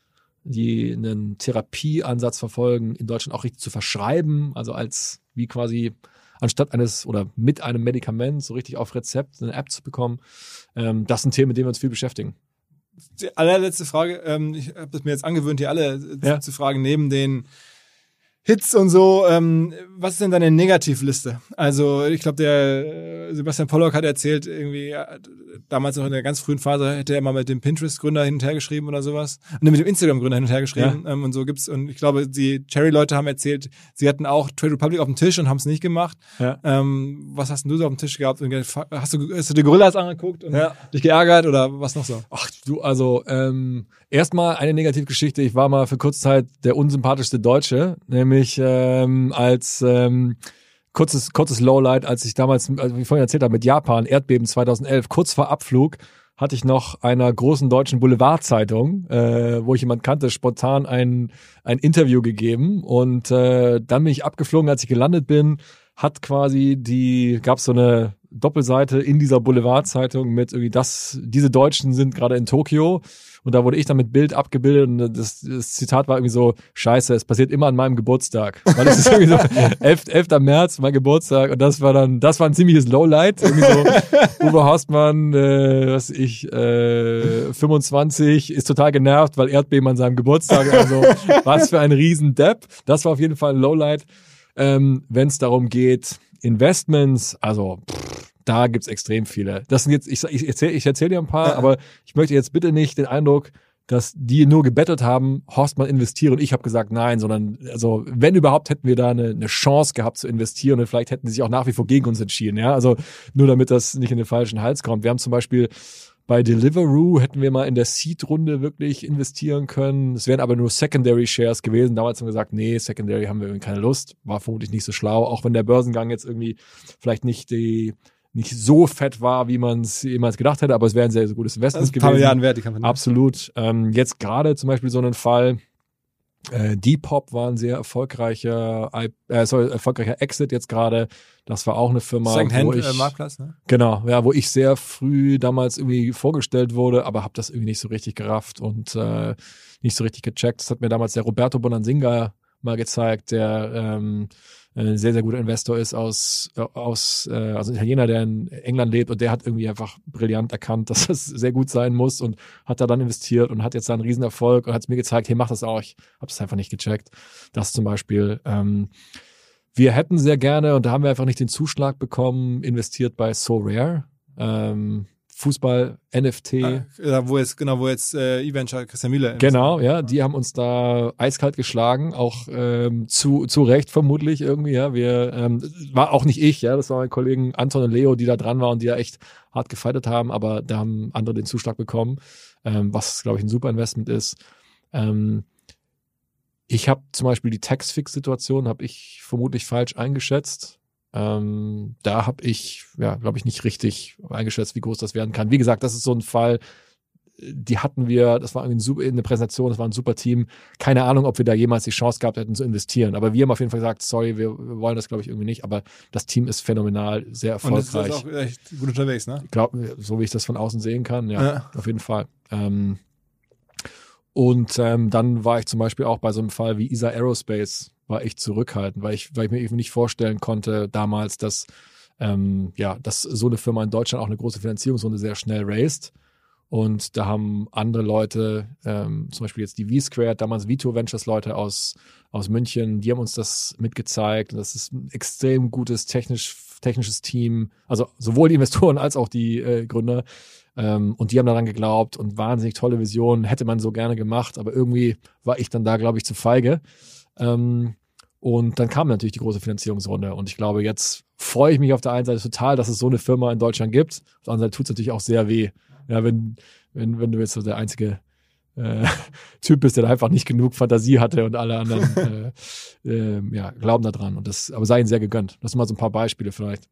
die einen Therapieansatz verfolgen, in Deutschland auch richtig zu verschreiben, also als wie quasi anstatt eines oder mit einem Medikament so richtig auf Rezept eine App zu bekommen. Ähm, das sind Themen, mit denen wir uns viel beschäftigen. Die allerletzte Frage, ähm, ich habe es mir jetzt angewöhnt, hier alle Ja. zu fragen, neben den Hits und so, ähm, was ist denn deine Negativliste? Also ich glaube, der äh, Sebastian Pollock hat erzählt, irgendwie äh, damals noch in der ganz frühen Phase hätte er mal mit dem Pinterest-Gründer hin und her geschrieben oder sowas. Ne, mit dem Instagram-Gründer hin und her geschrieben. Ähm, und so gibt's, und ich glaube, die Cherry-Leute haben erzählt, sie hatten auch Trade Republic auf dem Tisch und haben es nicht gemacht. Ja. Ähm, was hast denn du so auf dem Tisch gehabt? Und Hast du, hast du die Gorillas angeguckt und Ja. dich geärgert oder was noch so? Ach du, also ähm, erstmal eine Negativgeschichte. Ich war mal für kurze Zeit der unsympathischste Deutsche, nämlich ähm, als ähm, kurzes kurzes Lowlight, als ich damals, also wie vorhin erzählt habe, mit Japan Erdbeben 2011 kurz vor Abflug hatte ich noch einer großen deutschen Boulevardzeitung, äh, wo ich jemand kannte, spontan ein, ein Interview gegeben und äh, dann bin ich abgeflogen, als ich gelandet bin, hat quasi die, gab so eine Doppelseite in dieser Boulevardzeitung mit irgendwie das, diese Deutschen sind gerade in Tokio und da wurde ich dann mit Bild abgebildet und das, das Zitat war irgendwie so, scheiße, es passiert immer an meinem Geburtstag. Weil es ist irgendwie so <laughs> 11, 11. März, mein Geburtstag und das war dann, das war ein ziemliches Lowlight. Irgendwie so, <laughs> Uwe Horstmann, äh, was ich, äh, 25, ist total genervt, weil Erdbeben an seinem Geburtstag, also was für ein riesen Depp. Das war auf jeden Fall ein Lowlight. Ähm, Wenn es darum geht, Investments, also pff, da gibt's extrem viele. Das sind jetzt, ich, ich erzähle ich erzähl dir ein paar, Ja. aber ich möchte jetzt bitte nicht den Eindruck, dass die nur gebettelt haben, Horstmann investiere und ich habe gesagt nein, sondern also wenn überhaupt hätten wir da eine, eine Chance gehabt zu investieren und vielleicht hätten die sich auch nach wie vor gegen uns entschieden, ja, also nur damit das nicht in den falschen Hals kommt. Wir haben zum Beispiel bei Deliveroo hätten wir mal in der Seed-Runde wirklich investieren können. Es wären aber nur Secondary Shares gewesen. Damals haben wir gesagt, nee, Secondary haben wir irgendwie keine Lust. War vermutlich nicht so schlau, auch wenn der Börsengang jetzt irgendwie vielleicht nicht die nicht so fett war, wie man es jemals gedacht hätte, aber es wäre ein sehr, sehr gutes Investment ist ein paar gewesen. Milliarden wert, die Kampagne. Absolut. Ähm, jetzt gerade zum Beispiel so einen Fall. Äh, Depop war ein sehr erfolgreicher, äh, sorry, erfolgreicher Exit jetzt gerade. Das war auch eine Firma, wo Secondhand ich äh, Marktplatz, ne? genau, ja, wo ich sehr früh damals irgendwie vorgestellt wurde, aber habe das irgendwie nicht so richtig gerafft und äh, nicht so richtig gecheckt. Das hat mir damals der Roberto Bonanzinga mal gezeigt, der ähm, ein sehr, sehr guter Investor ist aus, aus äh, also Italiener, der in England lebt und der hat irgendwie einfach brillant erkannt, <laughs> dass das sehr gut sein muss und hat da dann investiert und hat jetzt da einen Riesenerfolg und hat es mir gezeigt, hey, mach das auch. Ich habe das einfach nicht gecheckt. Das zum Beispiel. Ähm, wir hätten sehr gerne, und da haben wir einfach nicht den Zuschlag bekommen, investiert bei So Rare. Ähm, Fußball, NFT. Da, wo jetzt, genau, wo jetzt äh, E-Venture Christian Müller Genau, ja, die haben uns da eiskalt geschlagen, auch ähm, zu, zu Recht vermutlich irgendwie, ja. Wir, ähm, war auch nicht ich, ja, das waren meine Kollegen Anton und Leo, die da dran waren und die da echt hart gefeitet haben, aber da haben andere den Zuschlag bekommen, ähm, was, glaube ich, ein super Investment ist. Ähm, ich habe zum Beispiel die Tax-Fix-Situation, habe ich vermutlich falsch eingeschätzt. Ähm, da habe ich, ja, glaube ich, nicht richtig eingeschätzt, wie groß das werden kann. Wie gesagt, das ist so ein Fall, die hatten wir, das war irgendwie eine Präsentation, das war ein super Team. Keine Ahnung, ob wir da jemals die Chance gehabt hätten zu investieren. Aber wir haben auf jeden Fall gesagt, sorry, wir, wir wollen das, glaube ich, irgendwie nicht. Aber das Team ist phänomenal, sehr Und das ist erfolgreich. auch echt gut unterwegs, ne? Ich glaube, so wie ich das von außen sehen kann, ja, Ja. auf jeden Fall. Ähm, und ähm, dann war ich zum Beispiel auch bei so einem Fall wie ESA Aerospace, war ich zurückhaltend, weil ich, weil ich mir eben nicht vorstellen konnte damals, dass, ähm, ja, dass so eine Firma in Deutschland auch eine große Finanzierungsrunde sehr schnell raised. Und da haben andere Leute, ähm, zum Beispiel jetzt die V-Squared, damals Vito Ventures Leute aus, aus München, die haben uns das mitgezeigt. Das ist ein extrem gutes technisch, technisches Team. Also sowohl die Investoren als auch die äh, Gründer. Ähm, und die haben daran geglaubt und wahnsinnig tolle Visionen. Hätte man so gerne gemacht, aber irgendwie war ich dann da, glaube ich, zu feige. Ähm, und dann kam natürlich die große Finanzierungsrunde. Und ich glaube, jetzt freue ich mich auf der einen Seite total, dass es so eine Firma in Deutschland gibt. Auf der anderen Seite tut es natürlich auch sehr weh, ja, wenn, wenn, wenn du jetzt so der einzige äh, <laughs> Typ bist, der einfach nicht genug Fantasie hatte und alle anderen <laughs> äh, äh, ja, glauben daran. Und das, aber sei ihnen sehr gegönnt. Das sind mal so ein paar Beispiele vielleicht.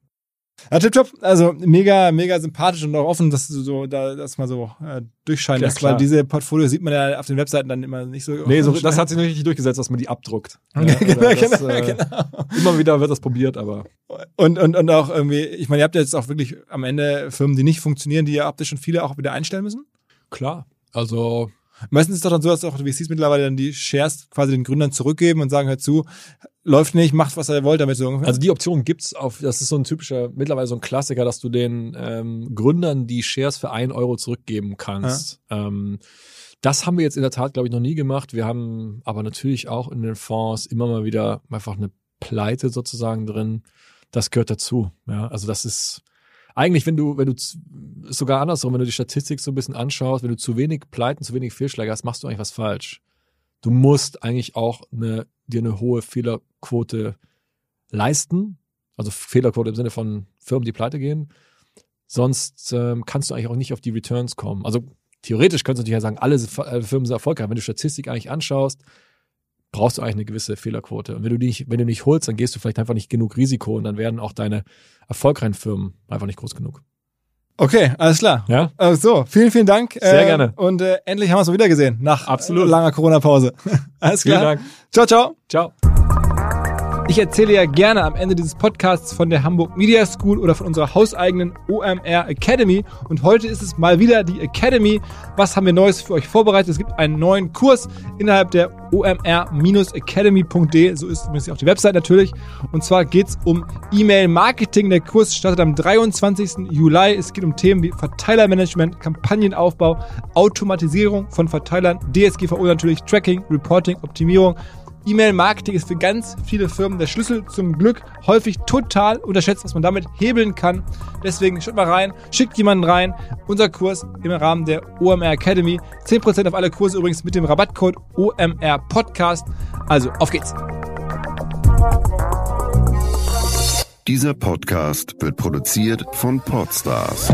Ja, tipptopp. Also mega, mega sympathisch und auch offen, dass du so da das mal so äh, durchscheinen lässt, weil diese Portfolio sieht man ja auf den Webseiten dann immer nicht so. Nee, so, <laughs> das hat sich noch nicht durchgesetzt, dass man die abdruckt. <laughs> Ja, genau, das, genau, äh, genau. Immer wieder wird das probiert, aber Und, und, und auch irgendwie, ich meine, ihr habt ja jetzt auch wirklich am Ende Firmen, die nicht funktionieren, die ihr habt ihr schon viele auch wieder einstellen müssen? klar. Also Meistens ist es doch dann so, dass auch die VCs mittlerweile dann die Shares quasi den Gründern zurückgeben und sagen, hör zu, läuft nicht, macht was ihr wollt damit so ungefähr. Also die Option gibt's auf, das ist so ein typischer, mittlerweile so ein Klassiker, dass du den ähm, Gründern die Shares für ein Euro zurückgeben kannst. Ähm, das haben wir jetzt in der Tat, glaube ich, noch nie gemacht. Wir haben aber natürlich auch in den Fonds immer mal wieder einfach eine Pleite sozusagen drin. Das gehört dazu. Ja, also das ist eigentlich, wenn du, wenn du sogar andersrum, wenn du die Statistik so ein bisschen anschaust, wenn du zu wenig Pleiten, zu wenig Fehlschläge hast, machst du eigentlich was falsch. Du musst eigentlich auch eine, dir eine hohe Fehlerquote leisten. Also Fehlerquote im Sinne von Firmen, die pleite gehen. Sonst ähm, kannst du eigentlich auch nicht auf die Returns kommen. Also theoretisch könntest du natürlich sagen, alle Firmen sind erfolgreich. Wenn du Statistik eigentlich anschaust, brauchst du eigentlich eine gewisse Fehlerquote. Und wenn du die nicht, wenn du nicht holst, dann gehst du vielleicht einfach nicht genug Risiko und dann werden auch deine erfolgreichen Firmen einfach nicht groß genug. Okay, alles klar. Ja? Äh, so, vielen, vielen Dank. Sehr äh, gerne. Und äh, endlich haben wir uns mal wieder gesehen nach Absolut. langer Corona-Pause. <laughs> alles Vielen klar. Dank. Ciao, ciao. Ciao. Ich erzähle ja gerne am Ende dieses Podcasts von der Hamburg Media School oder von unserer hauseigenen OMR Academy. Und heute ist es mal wieder die Academy. Was haben wir Neues für euch vorbereitet? Es gibt einen neuen Kurs innerhalb der omr-academy.de. So ist zumindest auch die Website natürlich. Und zwar geht es um E-Mail-Marketing. Der Kurs startet am 23. Juli. Es geht um Themen wie Verteilermanagement, Kampagnenaufbau, Automatisierung von Verteilern, DSGVO natürlich, Tracking, Reporting, Optimierung. E-Mail-Marketing ist für ganz viele Firmen der Schlüssel zum Glück. Häufig total unterschätzt, was man damit hebeln kann. Deswegen schaut mal rein, schickt jemanden rein. Unser Kurs im Rahmen der OMR Academy. 10% auf alle Kurse übrigens mit dem Rabattcode OMR Podcast. Also, auf geht's. Dieser Podcast wird produziert von Podstars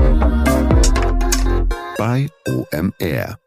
bei OMR.